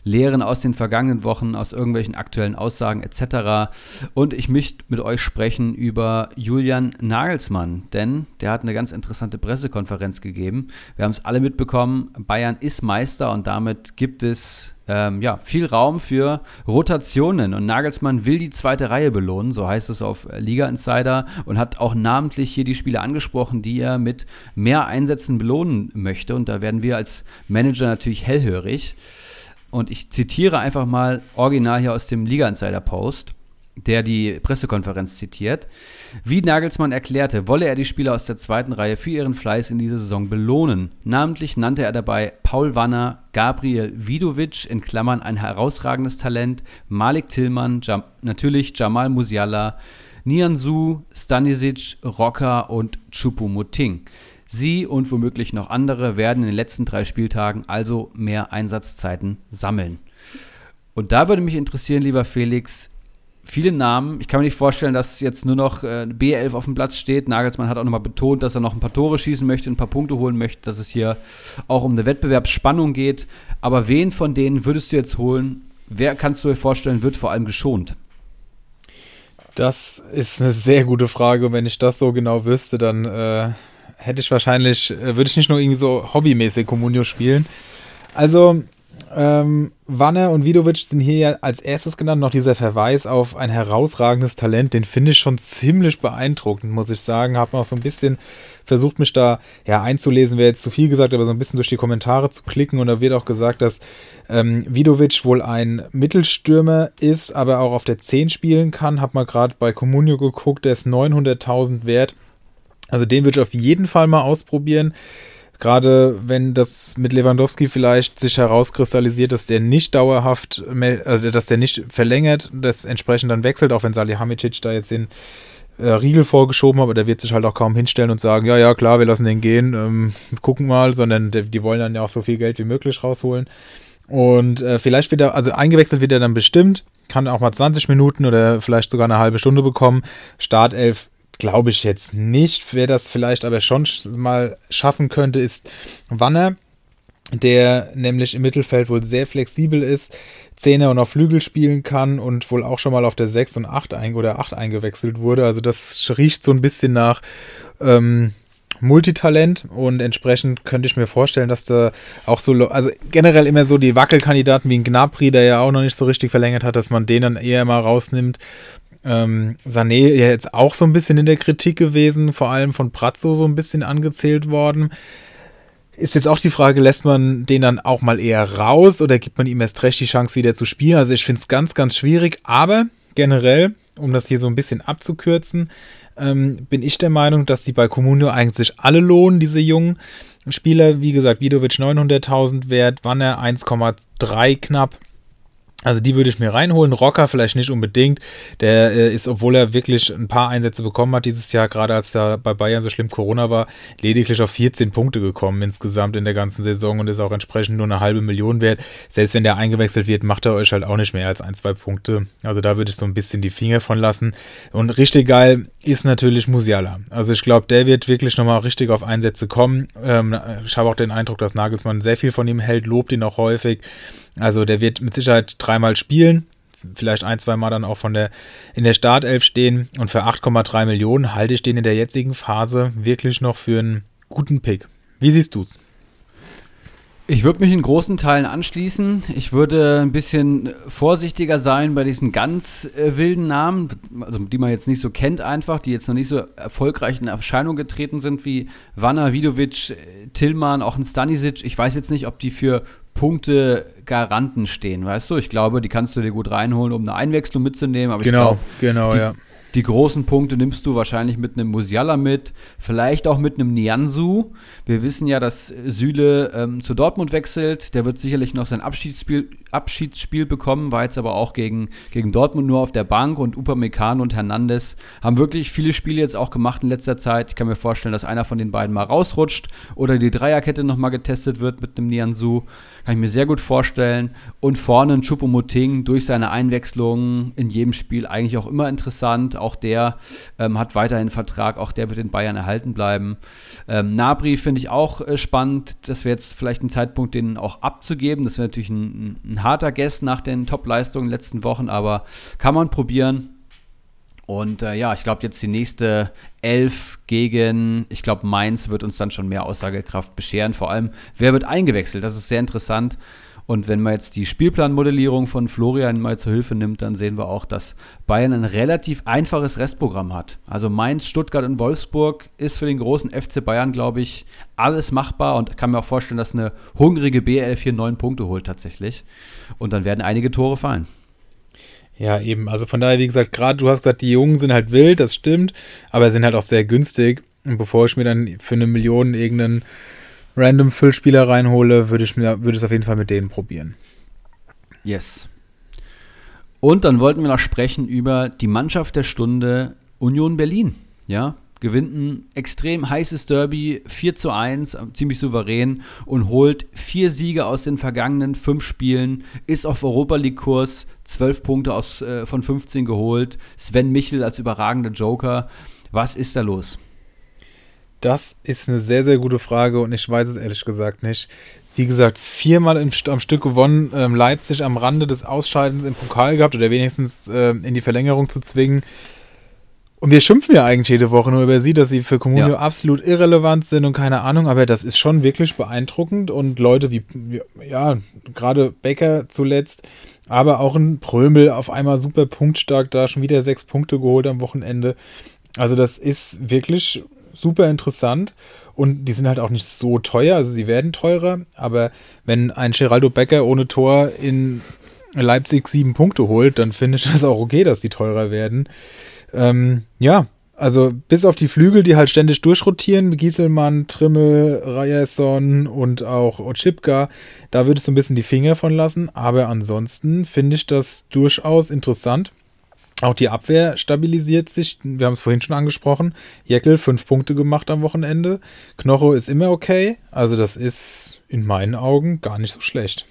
Lehren aus den vergangenen Wochen, aus irgendwelchen aktuellen Aussagen etc. Und ich möchte mit euch sprechen über Julian Nagelsmann, denn der hat eine ganz interessante Pressekonferenz gegeben. Wir haben es alle mitbekommen, Bayern ist Meister und damit gibt es ähm, ja, viel Raum für Rotationen und Nagelsmann will die zweite Reihe belohnen, so heißt es auf Liga Insider und hat auch namentlich hier die Spieler angesprochen, die er mit mehr Einsätzen belohnen möchte und da werden wir als Manager natürlich hellhörig. Und ich zitiere einfach mal original hier aus dem Liga Insider Post, der die Pressekonferenz zitiert. Wie Nagelsmann erklärte, wolle er die Spieler aus der zweiten Reihe für ihren Fleiß in dieser Saison belohnen. Namentlich nannte er dabei Paul Wanner, Gabriel Vidovic, in Klammern ein herausragendes Talent, Malik Tillmann, Jam natürlich Jamal Musiala, Nianzu, Stanisic, Rocker und Chupomoting. Sie und womöglich noch andere werden in den letzten drei Spieltagen also mehr Einsatzzeiten sammeln. Und da würde mich interessieren, lieber Felix, viele Namen. Ich kann mir nicht vorstellen, dass jetzt nur noch äh, B11 auf dem Platz steht. Nagelsmann hat auch nochmal betont, dass er noch ein paar Tore schießen möchte, ein paar Punkte holen möchte, dass es hier auch um eine Wettbewerbsspannung geht. Aber wen von denen würdest du jetzt holen? Wer kannst du dir vorstellen, wird vor allem geschont? Das ist eine sehr gute Frage. Und wenn ich das so genau wüsste, dann äh, hätte ich wahrscheinlich, äh, würde ich nicht nur irgendwie so hobbymäßig Communio spielen. Also, ähm, Wanne und Vidovic sind hier ja als erstes genannt. Noch dieser Verweis auf ein herausragendes Talent, den finde ich schon ziemlich beeindruckend, muss ich sagen. Habe auch so ein bisschen versucht, mich da ja einzulesen, wäre jetzt zu viel gesagt, aber so ein bisschen durch die Kommentare zu klicken. Und da wird auch gesagt, dass ähm, Vidovic wohl ein Mittelstürmer ist, aber auch auf der 10 spielen kann. Habe mal gerade bei Comunio geguckt, der ist 900.000 wert. Also den würde ich auf jeden Fall mal ausprobieren. Gerade wenn das mit Lewandowski vielleicht sich herauskristallisiert, dass der nicht dauerhaft, also dass der nicht verlängert, das entsprechend dann wechselt, auch wenn Salihamidzic da jetzt den äh, Riegel vorgeschoben hat, aber der wird sich halt auch kaum hinstellen und sagen, ja, ja, klar, wir lassen den gehen, ähm, gucken mal, sondern die, die wollen dann ja auch so viel Geld wie möglich rausholen. Und äh, vielleicht wieder, also eingewechselt wird er dann bestimmt, kann auch mal 20 Minuten oder vielleicht sogar eine halbe Stunde bekommen. Startelf glaube ich jetzt nicht. Wer das vielleicht aber schon mal schaffen könnte, ist Wanner, der nämlich im Mittelfeld wohl sehr flexibel ist, Zehner und auf Flügel spielen kann und wohl auch schon mal auf der 6 und 8 ein oder 8 eingewechselt wurde. Also das riecht so ein bisschen nach ähm, Multitalent und entsprechend könnte ich mir vorstellen, dass da auch so, also generell immer so die Wackelkandidaten wie ein Gnabry, der ja auch noch nicht so richtig verlängert hat, dass man den dann eher mal rausnimmt ähm, Sané ja jetzt auch so ein bisschen in der Kritik gewesen, vor allem von Pratzo so ein bisschen angezählt worden. Ist jetzt auch die Frage, lässt man den dann auch mal eher raus oder gibt man ihm erst recht die Chance wieder zu spielen? Also ich finde es ganz, ganz schwierig, aber generell, um das hier so ein bisschen abzukürzen, ähm, bin ich der Meinung, dass die bei Comunio eigentlich alle lohnen, diese jungen Spieler. Wie gesagt, Vidovic 900.000 wert, Wanner 1,3 knapp. Also die würde ich mir reinholen. Rocker vielleicht nicht unbedingt. Der äh, ist, obwohl er wirklich ein paar Einsätze bekommen hat dieses Jahr, gerade als da bei Bayern so schlimm Corona war, lediglich auf 14 Punkte gekommen insgesamt in der ganzen Saison und ist auch entsprechend nur eine halbe Million wert. Selbst wenn der eingewechselt wird, macht er euch halt auch nicht mehr als ein, zwei Punkte. Also da würde ich so ein bisschen die Finger von lassen. Und richtig geil ist natürlich Musiala. Also ich glaube, der wird wirklich nochmal richtig auf Einsätze kommen. Ähm, ich habe auch den Eindruck, dass Nagelsmann sehr viel von ihm hält, lobt ihn auch häufig. Also der wird mit Sicherheit dreimal spielen, vielleicht ein, zwei Mal dann auch von der, in der Startelf stehen. Und für 8,3 Millionen halte ich den in der jetzigen Phase wirklich noch für einen guten Pick. Wie siehst du es? Ich würde mich in großen Teilen anschließen. Ich würde ein bisschen vorsichtiger sein bei diesen ganz äh, wilden Namen, also die man jetzt nicht so kennt einfach, die jetzt noch nicht so erfolgreich in Erscheinung getreten sind wie Vanna, Vidovic, äh, Tillmann, auch ein Stanisic. Ich weiß jetzt nicht, ob die für Punkte Garanten stehen, weißt du? Ich glaube, die kannst du dir gut reinholen, um eine Einwechslung mitzunehmen. Aber genau, ich glaube, genau, die, ja. Die großen Punkte nimmst du wahrscheinlich mit einem Musiala mit, vielleicht auch mit einem Nianzu. Wir wissen ja, dass Süle ähm, zu Dortmund wechselt. Der wird sicherlich noch sein Abschiedsspiel, Abschiedsspiel bekommen, war jetzt aber auch gegen, gegen Dortmund nur auf der Bank und Upamecano und Hernandez haben wirklich viele Spiele jetzt auch gemacht in letzter Zeit. Ich kann mir vorstellen, dass einer von den beiden mal rausrutscht oder die Dreierkette nochmal getestet wird mit einem Nianzu. Kann ich mir sehr gut vorstellen. Und vorne ein Choupo-Moting durch seine Einwechslung in jedem Spiel eigentlich auch immer interessant auch der ähm, hat weiterhin Vertrag, auch der wird in Bayern erhalten bleiben. Ähm, Nabri finde ich auch äh, spannend. Das wäre jetzt vielleicht ein Zeitpunkt, den auch abzugeben. Das wäre natürlich ein, ein, harter Guess nach den Top-Leistungen in den letzten Wochen, aber kann man probieren. Und äh, ja, ich glaube, jetzt die nächste Elf gegen, ich glaube, Mainz wird uns dann schon mehr Aussagekraft bescheren. Vor allem, wer wird eingewechselt? Das ist sehr interessant. Und wenn man jetzt die Spielplanmodellierung von Florian mal zur Hilfe nimmt, dann sehen wir auch, dass Bayern ein relativ einfaches Restprogramm hat. Also Mainz, Stuttgart und Wolfsburg ist für den großen FC Bayern, glaube ich, alles machbar und kann mir auch vorstellen, dass eine hungrige BL 4 neun Punkte holt tatsächlich. Und dann werden einige Tore fallen. Ja, eben. Also von daher, wie gesagt, gerade du hast gesagt, die Jungen sind halt wild, das stimmt, aber sind halt auch sehr günstig. Und bevor ich mir dann für eine Million irgendeinen random Füllspieler reinhole, würde ich mir würde es auf jeden Fall mit denen probieren. Yes. Und dann wollten wir noch sprechen über die Mannschaft der Stunde Union Berlin. Ja, gewinnt ein extrem heißes Derby 4 zu 1, ziemlich souverän und holt vier Siege aus den vergangenen fünf Spielen, ist auf Europa League Kurs, 12 Punkte aus, äh, von 15 geholt, Sven Michel als überragender Joker. Was ist da los? Das ist eine sehr, sehr gute Frage und ich weiß es ehrlich gesagt nicht. Wie gesagt, viermal im, am Stück gewonnen, ähm, Leipzig am Rande des Ausscheidens im Pokal gehabt oder wenigstens äh, in die Verlängerung zu zwingen. Und wir schimpfen ja eigentlich jede Woche nur über sie, dass sie für Comunio ja. absolut irrelevant sind und keine Ahnung, aber das ist schon wirklich beeindruckend und Leute wie, wie ja, gerade Becker zuletzt, aber auch ein Prömel auf einmal super punktstark da, schon wieder sechs Punkte geholt am Wochenende. Also das ist wirklich super interessant und die sind halt auch nicht so teuer, also sie werden teurer, aber wenn ein Geraldo Becker ohne Tor in Leipzig sieben Punkte holt, dann finde ich [laughs] das auch okay, dass die teurer werden. Ähm, ja, also bis auf die Flügel, die halt ständig durchrotieren, Gieselmann, Trimmel, Ryerson und auch Ochipka, da würde ich so ein bisschen die Finger von lassen, aber ansonsten finde ich das durchaus interessant. Auch die Abwehr stabilisiert sich. Wir haben es vorhin schon angesprochen. Jeckel fünf Punkte gemacht am Wochenende. Knocho ist immer okay. Also das ist in meinen Augen gar nicht so schlecht.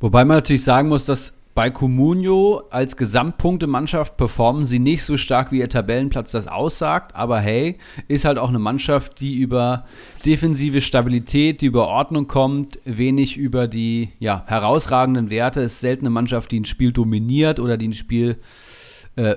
Wobei man natürlich sagen muss, dass bei Comunio als Gesamtpunktemannschaft performen sie nicht so stark, wie ihr Tabellenplatz das aussagt. Aber hey, ist halt auch eine Mannschaft, die über defensive Stabilität, die über Ordnung kommt, wenig über die ja, herausragenden Werte. Es ist selten eine Mannschaft, die ein Spiel dominiert oder die ein Spiel äh,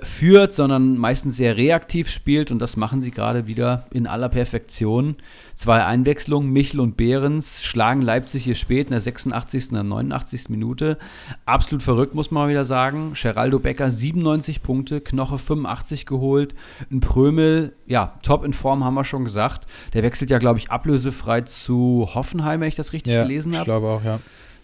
führt, sondern meistens sehr reaktiv spielt und das machen sie gerade wieder in aller Perfektion. Zwei Einwechslungen, Michel und Behrens schlagen Leipzig hier spät in der 86. und 89. Minute. Absolut verrückt, muss man mal wieder sagen. Geraldo Becker 97 Punkte, Knoche 85 geholt. Ein Prömel, ja, top in Form, haben wir schon gesagt. Der wechselt ja, glaube ich, ablösefrei zu Hoffenheim, wenn ich das richtig ja, gelesen habe. Ich glaube auch, ja.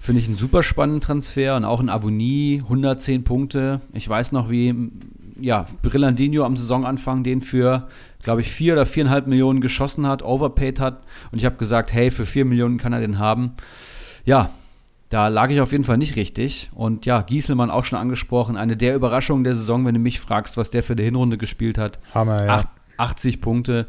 Finde ich einen super spannenden Transfer und auch ein Avonie, 110 Punkte. Ich weiß noch, wie ja, Brillandino am Saisonanfang den für, glaube ich, vier oder viereinhalb Millionen geschossen hat, overpaid hat. Und ich habe gesagt, hey, für vier Millionen kann er den haben. Ja, da lag ich auf jeden Fall nicht richtig. Und ja, Gieselmann auch schon angesprochen, eine der Überraschungen der Saison, wenn du mich fragst, was der für die Hinrunde gespielt hat. Hammer, ja. 80 Punkte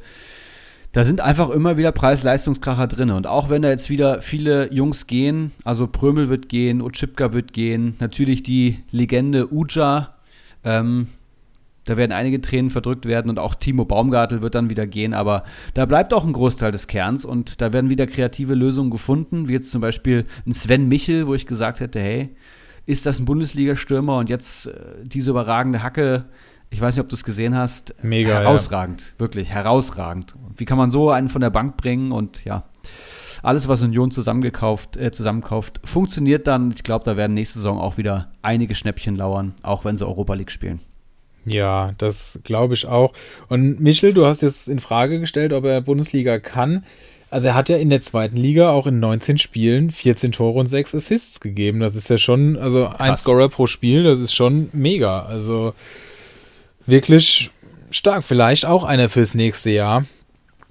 da sind einfach immer wieder Preis-Leistungskracher drin. Und auch wenn da jetzt wieder viele Jungs gehen, also Prömel wird gehen, Utschipka wird gehen, natürlich die Legende Uja, ähm, da werden einige Tränen verdrückt werden und auch Timo Baumgartel wird dann wieder gehen, aber da bleibt auch ein Großteil des Kerns und da werden wieder kreative Lösungen gefunden, wie jetzt zum Beispiel ein Sven Michel, wo ich gesagt hätte, hey, ist das ein Bundesliga-Stürmer und jetzt äh, diese überragende Hacke ich weiß nicht, ob du es gesehen hast. Mega. Herausragend, ja. wirklich herausragend. Wie kann man so einen von der Bank bringen und ja, alles, was Union zusammengekauft, äh, zusammenkauft, funktioniert dann. Ich glaube, da werden nächste Saison auch wieder einige Schnäppchen lauern, auch wenn sie Europa League spielen. Ja, das glaube ich auch. Und Michel, du hast jetzt in Frage gestellt, ob er Bundesliga kann. Also er hat ja in der zweiten Liga auch in 19 Spielen 14 Tore und 6 Assists gegeben. Das ist ja schon, also Krass. ein Scorer pro Spiel, das ist schon mega. Also wirklich stark. Vielleicht auch einer fürs nächste Jahr.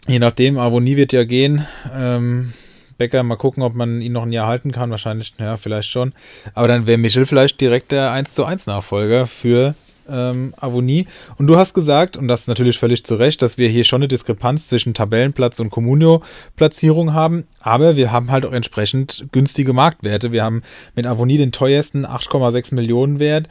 Je nachdem, Avonie wird ja gehen. Ähm, Becker, mal gucken, ob man ihn noch ein Jahr halten kann. Wahrscheinlich, ja, vielleicht schon. Aber dann wäre Michel vielleicht direkt der 1 zu 1 Nachfolger für ähm, Avonie. Und du hast gesagt, und das ist natürlich völlig zu Recht, dass wir hier schon eine Diskrepanz zwischen Tabellenplatz und Comunio-Platzierung haben. Aber wir haben halt auch entsprechend günstige Marktwerte. Wir haben mit Avonie den teuersten 8,6 Millionen Wert.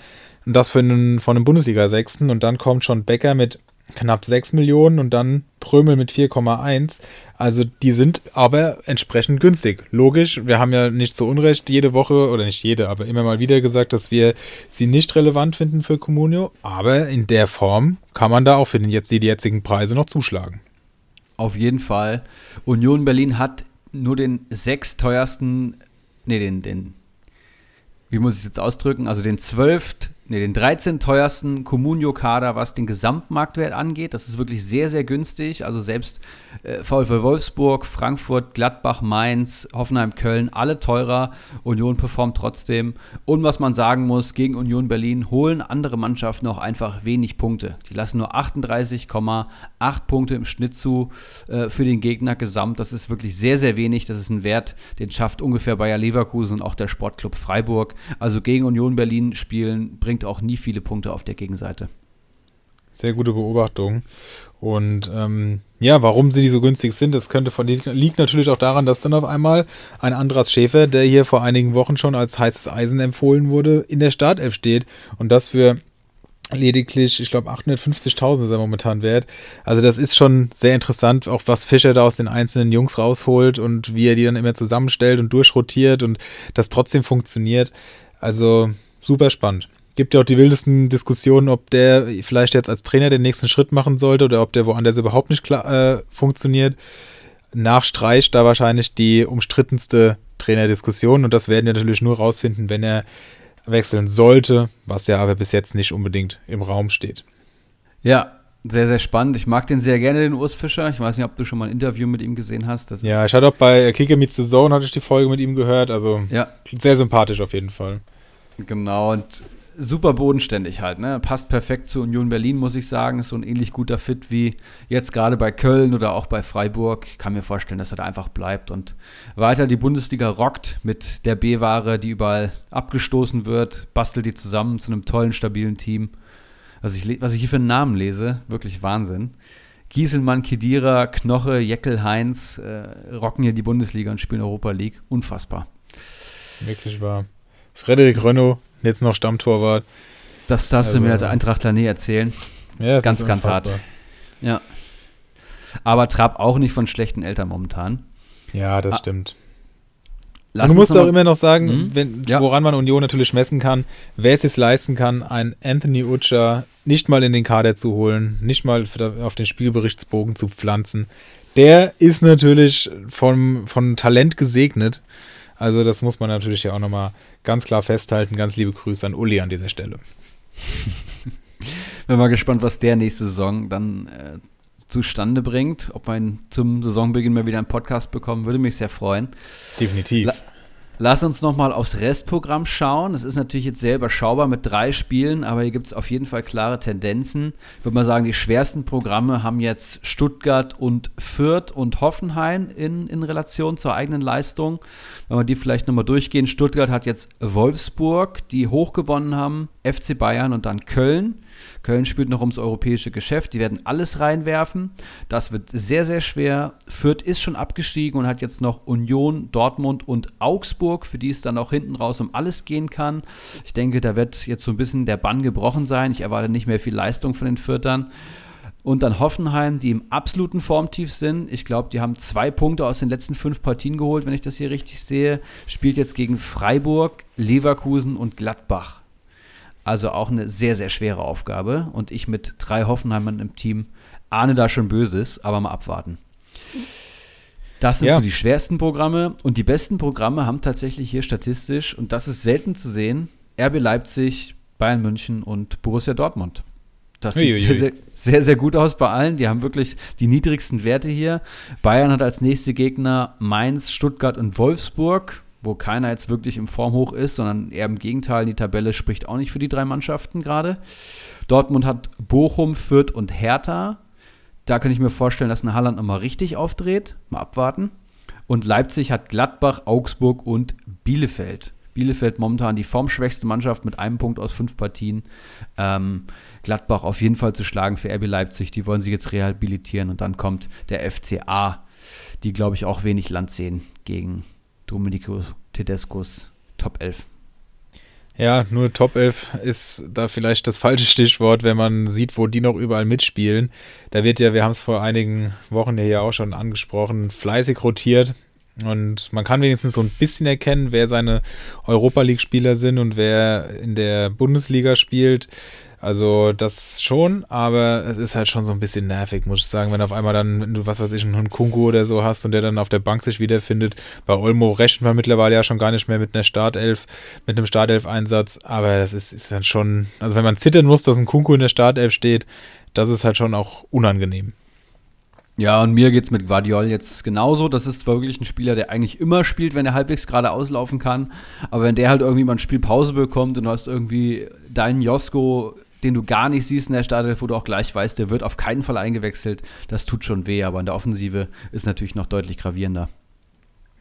Und das für einen, von einem Bundesliga-Sechsten. Und dann kommt schon Becker mit knapp 6 Millionen und dann Prömel mit 4,1. Also die sind aber entsprechend günstig. Logisch, wir haben ja nicht zu Unrecht jede Woche, oder nicht jede, aber immer mal wieder gesagt, dass wir sie nicht relevant finden für Comunio. Aber in der Form kann man da auch für den jetzt, die jetzigen Preise noch zuschlagen. Auf jeden Fall. Union Berlin hat nur den sechs teuersten, nee, den, den, wie muss ich es jetzt ausdrücken, also den zwölft nee, den 13 teuersten Comunio-Kader, was den Gesamtmarktwert angeht. Das ist wirklich sehr, sehr günstig. Also selbst äh, VfL Wolfsburg, Frankfurt, Gladbach, Mainz, Hoffenheim, Köln, alle teurer. Union performt trotzdem. Und was man sagen muss, gegen Union Berlin holen andere Mannschaften auch einfach wenig Punkte. Die lassen nur 38,8 Punkte im Schnitt zu äh, für den Gegner gesamt. Das ist wirklich sehr, sehr wenig. Das ist ein Wert, den schafft ungefähr Bayer Leverkusen und auch der Sportclub Freiburg. Also gegen Union Berlin spielen bringt auch nie viele Punkte auf der Gegenseite. Sehr gute Beobachtung. Und ähm, ja, warum sie so günstig sind, das könnte von, liegt natürlich auch daran, dass dann auf einmal ein Andras Schäfer, der hier vor einigen Wochen schon als heißes Eisen empfohlen wurde, in der Startelf steht. Und das für lediglich, ich glaube, 850.000 ist er momentan wert. Also das ist schon sehr interessant, auch was Fischer da aus den einzelnen Jungs rausholt und wie er die dann immer zusammenstellt und durchrotiert und das trotzdem funktioniert. Also super spannend gibt ja auch die wildesten Diskussionen, ob der vielleicht jetzt als Trainer den nächsten Schritt machen sollte oder ob der woanders überhaupt nicht klar, äh, funktioniert. Nach Streich da wahrscheinlich die umstrittenste Trainerdiskussion und das werden wir natürlich nur rausfinden, wenn er wechseln sollte, was ja aber bis jetzt nicht unbedingt im Raum steht. Ja, sehr, sehr spannend. Ich mag den sehr gerne, den Urs Fischer. Ich weiß nicht, ob du schon mal ein Interview mit ihm gesehen hast. Ja, ich hatte auch bei Kicker Meets the Zone hatte ich die Folge mit ihm gehört. Also ja. sehr sympathisch auf jeden Fall. Genau, und super bodenständig halt, ne? Passt perfekt zu Union Berlin, muss ich sagen. Ist so ein ähnlich guter Fit wie jetzt gerade bei Köln oder auch bei Freiburg. Ich kann mir vorstellen, dass er da einfach bleibt und weiter die Bundesliga rockt mit der B-Ware, die überall abgestoßen wird, bastelt die zusammen zu einem tollen, stabilen Team. Was ich, was ich hier für einen Namen lese, wirklich Wahnsinn. Gieselmann, Kedira, Knoche, Jeckel, Heinz äh, rocken hier die Bundesliga und spielen Europa League. Unfassbar. Wirklich wahr. Frederik Renault, jetzt noch Stammtorwart. Das darfst also, du mir als Eintrachtler nie erzählen. Ja, ganz, ganz hart. Ja. Aber Trapp auch nicht von schlechten Eltern momentan. Ja, das ah. stimmt. du musst auch immer noch sagen, Mhm. wenn, Ja. woran man Union natürlich messen kann, wer es sich leisten kann, einen Anthony Utscher nicht mal in den Kader zu holen, nicht mal auf den Spielberichtsbogen zu pflanzen. Der ist natürlich vom, von Talent gesegnet. Also das muss man natürlich ja auch nochmal ganz klar festhalten. Ganz liebe Grüße an Uli an dieser Stelle. Bin mal gespannt, was der nächste Saison dann äh, zustande bringt. Ob wir ihn zum Saisonbeginn mal wieder einen Podcast bekommen, würde mich sehr freuen. Definitiv. La- Lass uns noch mal aufs Restprogramm schauen. Es ist natürlich jetzt sehr überschaubar mit drei Spielen, aber hier gibt es auf jeden Fall klare Tendenzen. Ich würde mal sagen, die schwersten Programme haben jetzt Stuttgart und Fürth und Hoffenheim in, in Relation zur eigenen Leistung. Wenn wir die vielleicht nochmal durchgehen. Stuttgart hat jetzt Wolfsburg, die hoch gewonnen haben, FC Bayern und dann Köln. Köln spielt noch ums europäische Geschäft. Die werden alles reinwerfen. Das wird sehr, sehr schwer. Fürth ist schon abgestiegen und hat jetzt noch Union, Dortmund und Augsburg, für die es dann auch hinten raus um alles gehen kann. Ich denke, da wird jetzt so ein bisschen der Bann gebrochen sein. Ich erwarte nicht mehr viel Leistung von den Fürtern. Und dann Hoffenheim, die im absoluten Formtief sind. Ich glaube, die haben zwei Punkte aus den letzten fünf Partien geholt, wenn ich das hier richtig sehe. Spielt jetzt gegen Freiburg, Leverkusen und Gladbach. Also auch eine sehr, sehr schwere Aufgabe. Und ich mit drei Hoffenheimern im Team ahne da schon Böses, aber mal abwarten. Das sind Ja. so die schwersten Programme. Und die besten Programme haben tatsächlich hier statistisch, und das ist selten zu sehen, RB Leipzig, Bayern München und Borussia Dortmund. Das sieht sehr, sehr, sehr, sehr gut aus bei allen. Die haben wirklich die niedrigsten Werte hier. Bayern hat als nächste Gegner Mainz, Stuttgart und Wolfsburg, wo keiner jetzt wirklich im Form hoch ist, sondern eher im Gegenteil, die Tabelle spricht auch nicht für die drei Mannschaften gerade. Dortmund hat Bochum, Fürth und Hertha. Da könnte ich mir vorstellen, dass ein Halland nochmal richtig aufdreht. Mal abwarten. Und Leipzig hat Gladbach, Augsburg und Bielefeld. Bielefeld momentan die formschwächste Mannschaft mit einem Punkt aus fünf Partien. Ähm, Gladbach auf jeden Fall zu schlagen für RB Leipzig. Die wollen sich jetzt rehabilitieren. Und dann kommt der FCA, die, glaube ich, auch wenig Land sehen gegen Domenico Tedescos Top 11. Ja, nur Top 11 ist da vielleicht das falsche Stichwort, wenn man sieht, wo die noch überall mitspielen. Da wird ja, wir haben es vor einigen Wochen ja auch schon angesprochen, fleißig rotiert. Und man kann wenigstens so ein bisschen erkennen, wer seine Europa League-Spieler sind und wer in der Bundesliga spielt. Also das schon, aber es ist halt schon so ein bisschen nervig, muss ich sagen, wenn auf einmal dann, du was weiß ich, einen Kunku oder so hast und der dann auf der Bank sich wiederfindet. Bei Olmo rechnet man mittlerweile ja schon gar nicht mehr mit einer Startelf, mit einem Startelf-Einsatz, aber das ist, ist dann schon, also wenn man zittern muss, dass ein Kunku in der Startelf steht, das ist halt schon auch unangenehm. Ja, und mir geht's mit Guardiol jetzt genauso. Das ist zwar wirklich ein Spieler, der eigentlich immer spielt, wenn er halbwegs gerade auslaufen kann. Aber wenn der halt irgendwie mal ein Spiel Pause bekommt und du hast irgendwie deinen Josko, den du gar nicht siehst in der Startelf, wo du auch gleich weißt, der wird auf keinen Fall eingewechselt, das tut schon weh. Aber in der Offensive ist natürlich noch deutlich gravierender.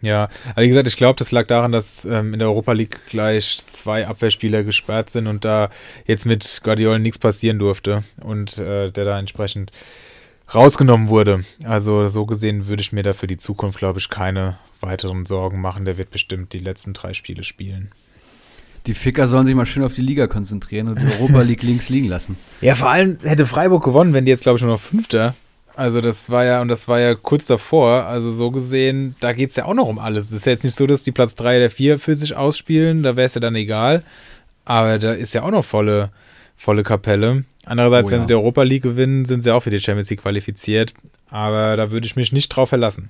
Ja, wie gesagt, ich glaube, das lag daran, dass ähm, in der Europa League gleich zwei Abwehrspieler gesperrt sind und da jetzt mit Guardiola nichts passieren durfte und äh, der da entsprechend rausgenommen wurde. Also so gesehen würde ich mir da für die Zukunft, glaube ich, keine weiteren Sorgen machen. Der wird bestimmt die letzten drei Spiele spielen. Die Ficker sollen sich mal schön auf die Liga konzentrieren und die Europa League [laughs] links liegen lassen. Ja, vor allem hätte Freiburg gewonnen, wenn die jetzt, glaube ich, nur noch Fünfter. Also das war ja, und das war ja kurz davor, also so gesehen, da geht es ja auch noch um alles. Es ist ja jetzt nicht so, dass die Platz 3 oder 4 für sich ausspielen, da wäre es ja dann egal. Aber da ist ja auch noch volle, volle Kapelle. Andererseits, Oh wenn ja. sie die Europa League gewinnen, sind sie auch für die Champions League qualifiziert. Aber da würde ich mich nicht drauf verlassen.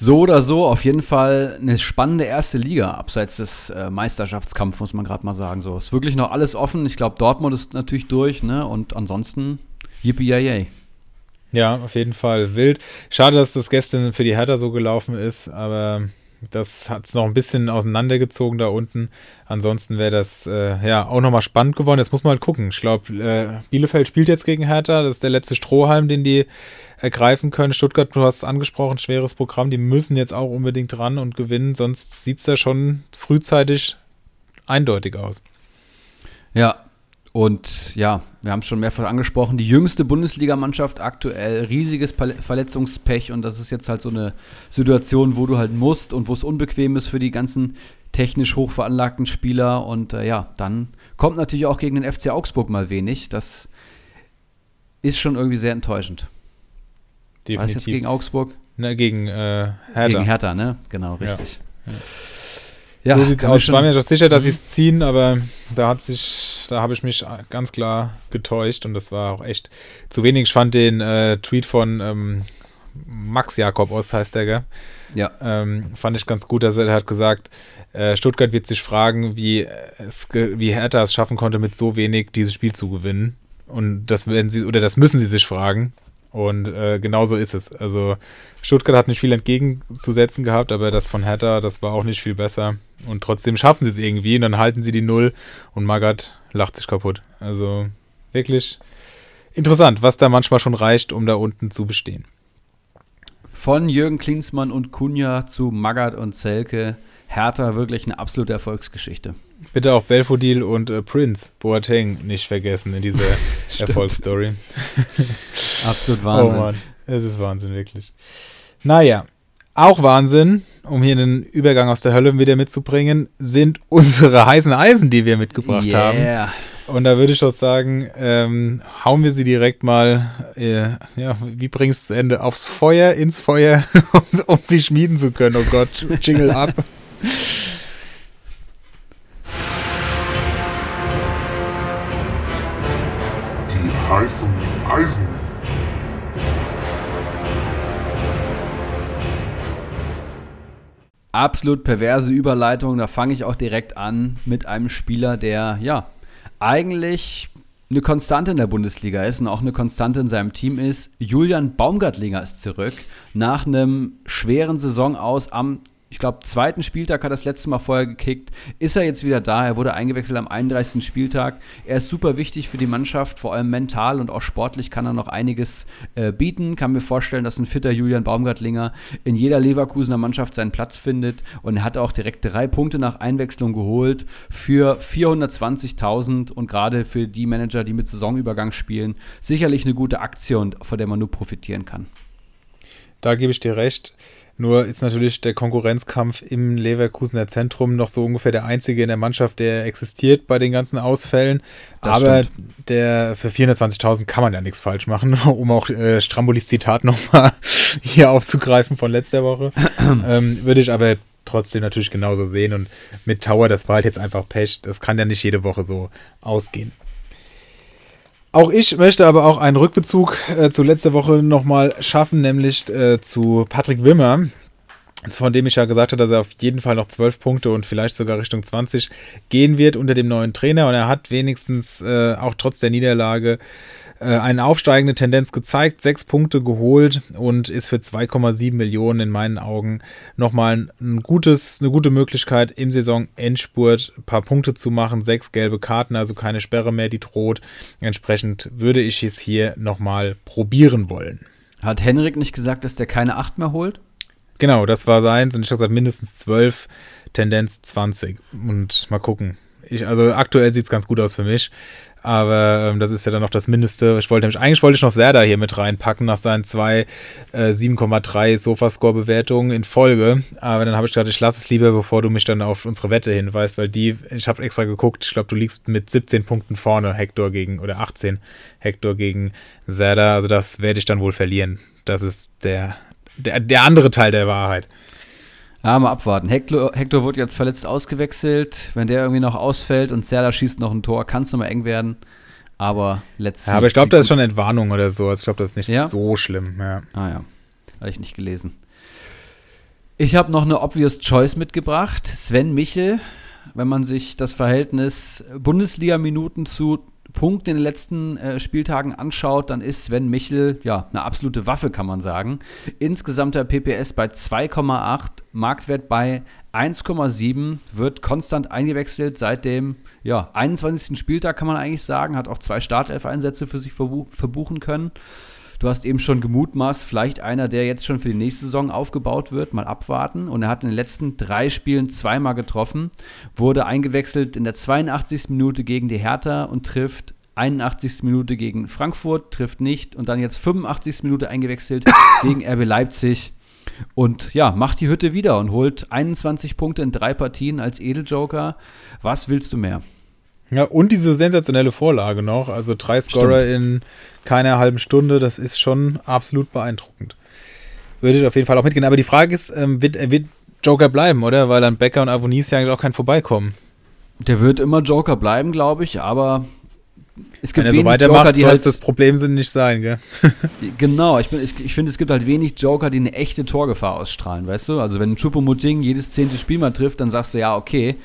So oder so, auf jeden Fall eine spannende erste Liga, abseits des äh, Meisterschaftskampfs, muss man gerade mal sagen. So, ist wirklich noch alles offen. Ich glaube, Dortmund ist natürlich durch, ne? Und ansonsten, yippie yay. Ja, auf jeden Fall wild. Schade, dass das gestern für die Hertha so gelaufen ist, aber das hat es noch ein bisschen auseinandergezogen da unten. Ansonsten wäre das äh, ja auch nochmal spannend geworden. Jetzt muss man halt gucken. Ich glaube, äh, Bielefeld spielt jetzt gegen Hertha. Das ist der letzte Strohhalm, den die ergreifen können. Stuttgart, du hast es angesprochen, schweres Programm. Die müssen jetzt auch unbedingt ran und gewinnen, sonst sieht es ja schon frühzeitig eindeutig aus. Ja, und ja, wir haben es schon mehrfach angesprochen, die jüngste Bundesligamannschaft aktuell, riesiges Verletzungspech und das ist jetzt halt so eine Situation, wo du halt musst und wo es unbequem ist für die ganzen technisch hochveranlagten Spieler und äh, ja, dann kommt natürlich auch gegen den FC Augsburg mal wenig. Das ist schon irgendwie sehr enttäuschend. War das jetzt gegen Augsburg? Na, gegen äh, Hertha. Gegen Hertha, ne? Genau, richtig. Ja, so sieht's aus. Ich war mir schon sicher, dass sie es ziehen, aber da hat sich, da habe ich mich ganz klar getäuscht und das war auch echt zu wenig. Ich fand den äh, Tweet von ähm, Max Jakob Ost, heißt der, gell? Ja. Ähm, fand ich ganz gut, dass er hat gesagt, äh, Stuttgart wird sich fragen, wie, es, wie Hertha es schaffen konnte, mit so wenig dieses Spiel zu gewinnen. Und das werden sie, oder das müssen sie sich fragen. Und äh, genau so ist es. Also Stuttgart hat nicht viel entgegenzusetzen gehabt, aber das von Hertha, das war auch nicht viel besser. Und trotzdem schaffen sie es irgendwie und dann halten sie die Null und Magath lacht sich kaputt. Also wirklich interessant, was da manchmal schon reicht, um da unten zu bestehen. Von Jürgen Klinsmann und Kunja zu Magath und Zelke. Hertha wirklich eine absolute Erfolgsgeschichte. Bitte auch Belfodil und äh, Prince Boateng nicht vergessen in dieser [laughs] Erfolgsstory. [laughs] Absolut Wahnsinn. Oh Mann, es ist Wahnsinn, wirklich. Naja, auch Wahnsinn, um hier den Übergang aus der Hölle wieder mitzubringen, sind [laughs] unsere heißen Eisen, die wir mitgebracht yeah. haben. Und da würde ich doch sagen, ähm, hauen wir sie direkt mal, äh, ja, wie bringst du zu Ende? Aufs Feuer, ins Feuer, um, um sie schmieden zu können. Oh Gott, Jingle ab. Die heißen Eisen. Absolut perverse Überleitung. Da fange ich auch direkt an mit einem Spieler, der ja eigentlich eine Konstante in der Bundesliga ist und auch eine Konstante in seinem Team ist. Julian Baumgartlinger ist zurück nach einem schweren Saison aus am ich glaube, zweiten Spieltag hat er das letzte Mal vorher gekickt. Ist er jetzt wieder da? Er wurde eingewechselt am 31. Spieltag. Er ist super wichtig für die Mannschaft, vor allem mental und auch sportlich kann er noch einiges äh, bieten. Kann mir vorstellen, dass ein fitter Julian Baumgartlinger in jeder Leverkusener Mannschaft seinen Platz findet. Und er hat auch direkt drei Punkte nach Einwechslung geholt für 420.000 und gerade für die Manager, die mit Saisonübergang spielen, sicherlich eine gute Aktion, von der man nur profitieren kann. Da gebe ich dir recht. Nur ist natürlich der Konkurrenzkampf im Leverkusener Zentrum noch so ungefähr der einzige in der Mannschaft, der existiert bei den ganzen Ausfällen. Das Aber stimmt. der für 420.000 kann man ja nichts falsch machen, [laughs] um auch äh, Strambolis Zitat nochmal [laughs] hier aufzugreifen von letzter Woche. [clears throat] ähm, würde ich aber trotzdem natürlich genauso sehen. Und mit Tower, das war halt jetzt einfach Pech. Das kann ja nicht jede Woche so ausgehen. Auch ich möchte aber auch einen Rückbezug äh, zu letzter Woche nochmal schaffen, nämlich äh, zu Patrick Wimmer, von dem ich ja gesagt habe, dass er auf jeden Fall noch 12 Punkte und vielleicht sogar Richtung 20 gehen wird unter dem neuen Trainer. Und er hat wenigstens äh, auch trotz der Niederlage eine aufsteigende Tendenz gezeigt, sechs Punkte geholt und ist für 2,7 Millionen in meinen Augen nochmal ein gutes, eine gute Möglichkeit im Saisonendspurt ein paar Punkte zu machen. Sechs gelbe Karten, also keine Sperre mehr, die droht. Entsprechend würde ich es hier nochmal probieren wollen. Hat Henrik nicht gesagt, dass der keine acht mehr holt? Genau, das war seins und ich habe gesagt mindestens zwölf, Tendenz 20 und mal gucken. Ich, also aktuell sieht es ganz gut aus für mich. Aber ähm, das ist ja dann noch das Mindeste. Ich wollte nämlich, eigentlich wollte ich noch Serda hier mit reinpacken nach seinen zwei äh, 7,3 Sofascore-Bewertungen in Folge. Aber dann habe ich gedacht, ich lasse es lieber, bevor du mich dann auf unsere Wette hinweist, weil die, ich habe extra geguckt, ich glaube, du liegst mit 17 Punkten vorne, Hector gegen, oder 18 Hector gegen Serda. Also das werde ich dann wohl verlieren. Das ist der, der, der andere Teil der Wahrheit. Ja, mal abwarten. Hector, Hector wird jetzt verletzt ausgewechselt. Wenn der irgendwie noch ausfällt und Serda schießt noch ein Tor, kann es nochmal eng werden. Aber letztlich. Ja, aber ich glaube, da ist schon Entwarnung oder so. Also ich glaube, das ist nicht ja? so schlimm. Ja. Ah ja. Habe ich nicht gelesen. Ich habe noch eine Obvious Choice mitgebracht. Sven Michel. Wenn man sich das Verhältnis Bundesliga-Minuten zu Punkten in den letzten äh, Spieltagen anschaut, dann ist Sven Michel ja eine absolute Waffe, kann man sagen. Insgesamter PPS bei 2,8, Marktwert bei 1,7, wird konstant eingewechselt seit dem ja, 21. Spieltag, kann man eigentlich sagen. Hat auch zwei Startelf-Einsätze für sich verbuch verbuchen können. Du hast eben schon gemutmaßt, vielleicht einer, der jetzt schon für die nächste Saison aufgebaut wird, mal abwarten. Und er hat in den letzten drei Spielen zweimal getroffen, wurde eingewechselt in der 82. Minute gegen die Hertha und trifft 81. Minute gegen Frankfurt, trifft nicht und dann jetzt 85. Minute eingewechselt [coughs] gegen RB Leipzig. Und ja, macht die Hütte wieder und holt 21 Punkte in drei Partien als Edeljoker. Was willst du mehr? Ja, und diese sensationelle Vorlage noch. Also drei Scorer Stimmt. in keiner halben Stunde, das ist schon absolut beeindruckend. Würde ich auf jeden Fall auch mitgehen. Aber die Frage ist, ähm, wird, wird Joker bleiben, oder? Weil an Becker und Avonis ja eigentlich auch kein Vorbeikommen. Der wird immer Joker bleiben, glaube ich, aber es gibt Wenn er so weitermacht, Joker, die soll halt, das Problem sind nicht sein, gell? [laughs] Genau, ich, bin- ich, ich finde, es gibt halt wenig Joker, die eine echte Torgefahr ausstrahlen, weißt du? Also wenn ein Choupo-Moting jedes zehnte Spiel mal trifft, dann sagst du, ja, okay.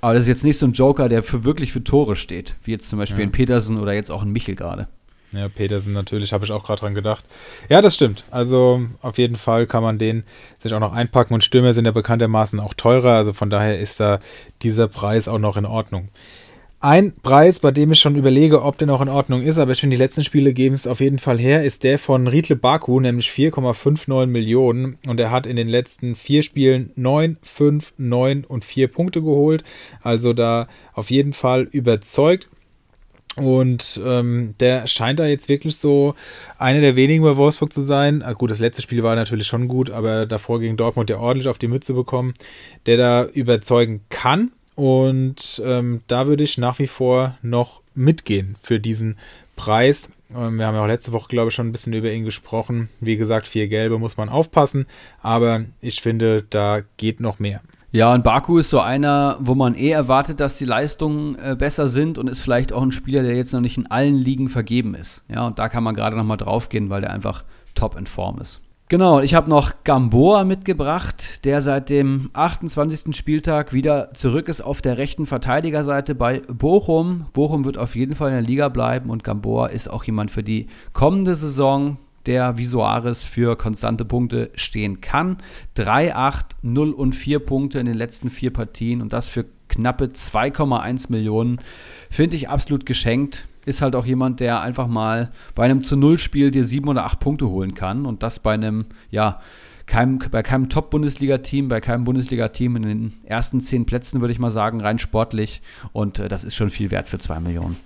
Aber das ist jetzt nicht so ein Joker, der für wirklich für Tore steht, wie jetzt zum Beispiel Ja. ein Petersen oder jetzt auch ein Michel gerade. Ja, Petersen natürlich, habe ich auch gerade dran gedacht. Ja, das stimmt. Also auf jeden Fall kann man den sich auch noch einpacken und Stürmer sind ja bekanntermaßen auch teurer, also von daher ist da dieser Preis auch noch in Ordnung. Ein Preis, bei dem ich schon überlege, ob der noch in Ordnung ist, aber ich die letzten Spiele geben es auf jeden Fall her, ist der von Riedle Baku, nämlich 4,59 Millionen. Und er hat in den letzten vier Spielen 9, 5, 9 und 4 Punkte geholt. Also da auf jeden Fall überzeugt. Und ähm, der scheint da jetzt wirklich so einer der wenigen bei Wolfsburg zu sein. Ah, gut, das letzte Spiel war natürlich schon gut, aber davor gegen Dortmund der ordentlich auf die Mütze bekommen, der da überzeugen kann. Und ähm, da würde ich nach wie vor noch mitgehen für diesen Preis. Ähm, wir haben ja auch letzte Woche, glaube ich, schon ein bisschen über ihn gesprochen. Wie gesagt, vier Gelbe muss man aufpassen, aber ich finde, da geht noch mehr. Ja, und Baku ist so einer, wo man eh erwartet, dass die Leistungen äh, besser sind und ist vielleicht auch ein Spieler, der jetzt noch nicht in allen Ligen vergeben ist. Ja, und da kann man gerade noch mal draufgehen, weil der einfach top in Form ist. Genau, ich habe noch Gamboa mitgebracht, der seit dem 28. Spieltag wieder zurück ist auf der rechten Verteidigerseite bei Bochum. Bochum wird auf jeden Fall in der Liga bleiben und Gamboa ist auch jemand für die kommende Saison, der wie Soares für konstante Punkte stehen kann. 3, 8, 0 und 4 Punkte in den letzten vier Partien und das für knappe 2,1 Millionen. Finde ich absolut geschenkt. Ist halt auch jemand, der einfach mal bei einem zu Null-Spiel dir sieben oder acht Punkte holen kann und das bei einem, ja, keinem, bei keinem Top-Bundesliga-Team, bei keinem Bundesliga-Team in den ersten zehn Plätzen, würde ich mal sagen, rein sportlich. Und äh, das ist schon viel wert für zwei Millionen.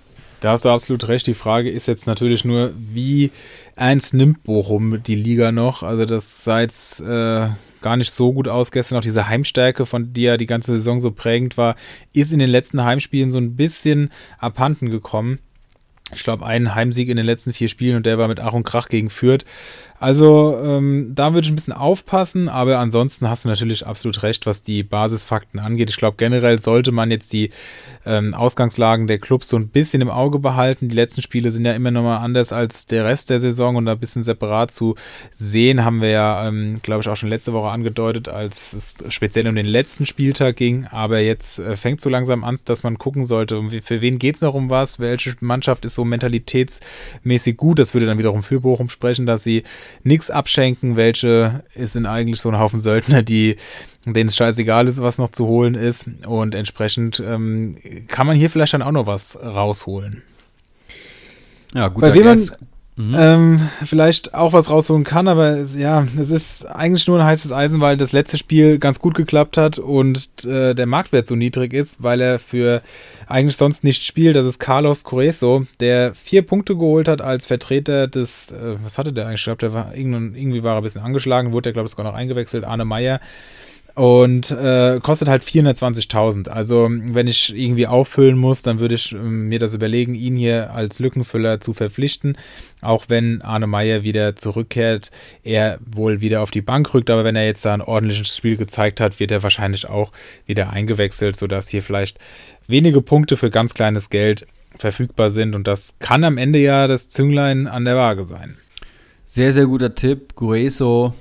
Da hast du absolut recht. Die Frage ist jetzt natürlich nur, wie eins nimmt Bochum die Liga noch? Also das sah jetzt äh, gar nicht so gut aus. Gestern auch diese Heimstärke, von der ja die ganze Saison so prägend war, ist in den letzten Heimspielen so ein bisschen abhanden gekommen. Ich glaube, einen Heimsieg in den letzten vier Spielen und der war mit Ach und Krach gegen Fürth. Also ähm, da würde ich ein bisschen aufpassen, aber ansonsten hast du natürlich absolut recht, was die Basisfakten angeht. Ich glaube, generell sollte man jetzt die ähm, Ausgangslagen der Clubs so ein bisschen im Auge behalten. Die letzten Spiele sind ja immer noch mal anders als der Rest der Saison und da ein bisschen separat zu sehen, haben wir ja, ähm, glaube ich, auch schon letzte Woche angedeutet, als es speziell um den letzten Spieltag ging. Aber jetzt äh, fängt so langsam an, dass man gucken sollte, um für wen geht es noch um was, welche Mannschaft ist so mentalitätsmäßig gut. Das würde dann wiederum für Bochum sprechen, dass sie nichts abschenken, welche sind eigentlich so ein Haufen Söldner, die denen es scheißegal ist, was noch zu holen ist. Und entsprechend ähm, kann man hier vielleicht dann auch noch was rausholen. Ja, gut. Bei wem man ähm, vielleicht auch was rausholen kann, aber es, ja, es ist eigentlich nur ein heißes Eisen, weil das letzte Spiel ganz gut geklappt hat und äh, der Marktwert so niedrig ist, weil er für eigentlich sonst nicht spielt. Das ist Carlos Coreso, der vier Punkte geholt hat als Vertreter des, äh, was hatte der eigentlich? Ich glaube, der war irgendwie, war er ein bisschen angeschlagen, wurde er, glaube ich, sogar noch eingewechselt, Arne Meyer. Und äh, kostet halt 420.000. Also, wenn ich irgendwie auffüllen muss, dann würde ich ähm, mir das überlegen, ihn hier als Lückenfüller zu verpflichten. Auch wenn Arne Meyer wieder zurückkehrt, er wohl wieder auf die Bank rückt. Aber wenn er jetzt da ein ordentliches Spiel gezeigt hat, wird er wahrscheinlich auch wieder eingewechselt, sodass hier vielleicht wenige Punkte für ganz kleines Geld verfügbar sind. Und das kann am Ende ja das Zünglein an der Waage sein. Sehr, sehr guter Tipp. Gueso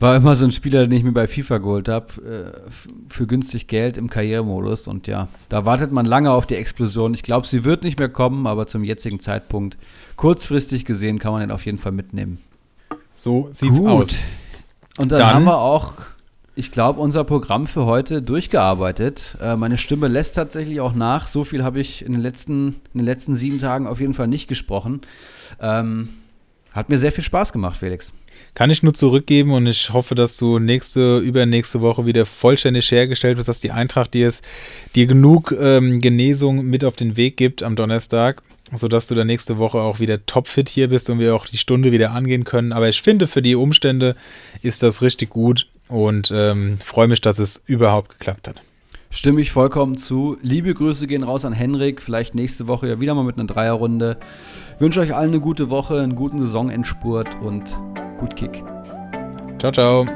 war immer so ein Spieler, den ich mir bei FIFA geholt habe, äh, für günstig Geld im Karrieremodus. Und ja, da wartet man lange auf die Explosion. Ich glaube, sie wird nicht mehr kommen, aber zum jetzigen Zeitpunkt, kurzfristig gesehen, kann man den auf jeden Fall mitnehmen. So sieht's Gut. aus. Und dann, Dann- haben wir auch, ich glaube, unser Programm für heute durchgearbeitet. Äh, meine Stimme lässt tatsächlich auch nach. So viel habe ich in den, letzten, in den letzten sieben Tagen auf jeden Fall nicht gesprochen. Ähm, hat mir sehr viel Spaß gemacht, Felix. Kann ich nur zurückgeben und ich hoffe, dass du nächste, übernächste Woche wieder vollständig hergestellt bist, dass die Eintracht dir, es, dir genug ähm, Genesung mit auf den Weg gibt am Donnerstag, sodass du dann nächste Woche auch wieder topfit hier bist und wir auch die Stunde wieder angehen können. Aber ich finde, für die Umstände ist das richtig gut und ähm, freue mich, dass es überhaupt geklappt hat. Stimme ich vollkommen zu. Liebe Grüße gehen raus an Henrik. Vielleicht nächste Woche ja wieder mal mit einer Dreierrunde. Wünsche euch allen eine gute Woche, einen guten Saisonendspurt und gut Kick. Ciao, ciao.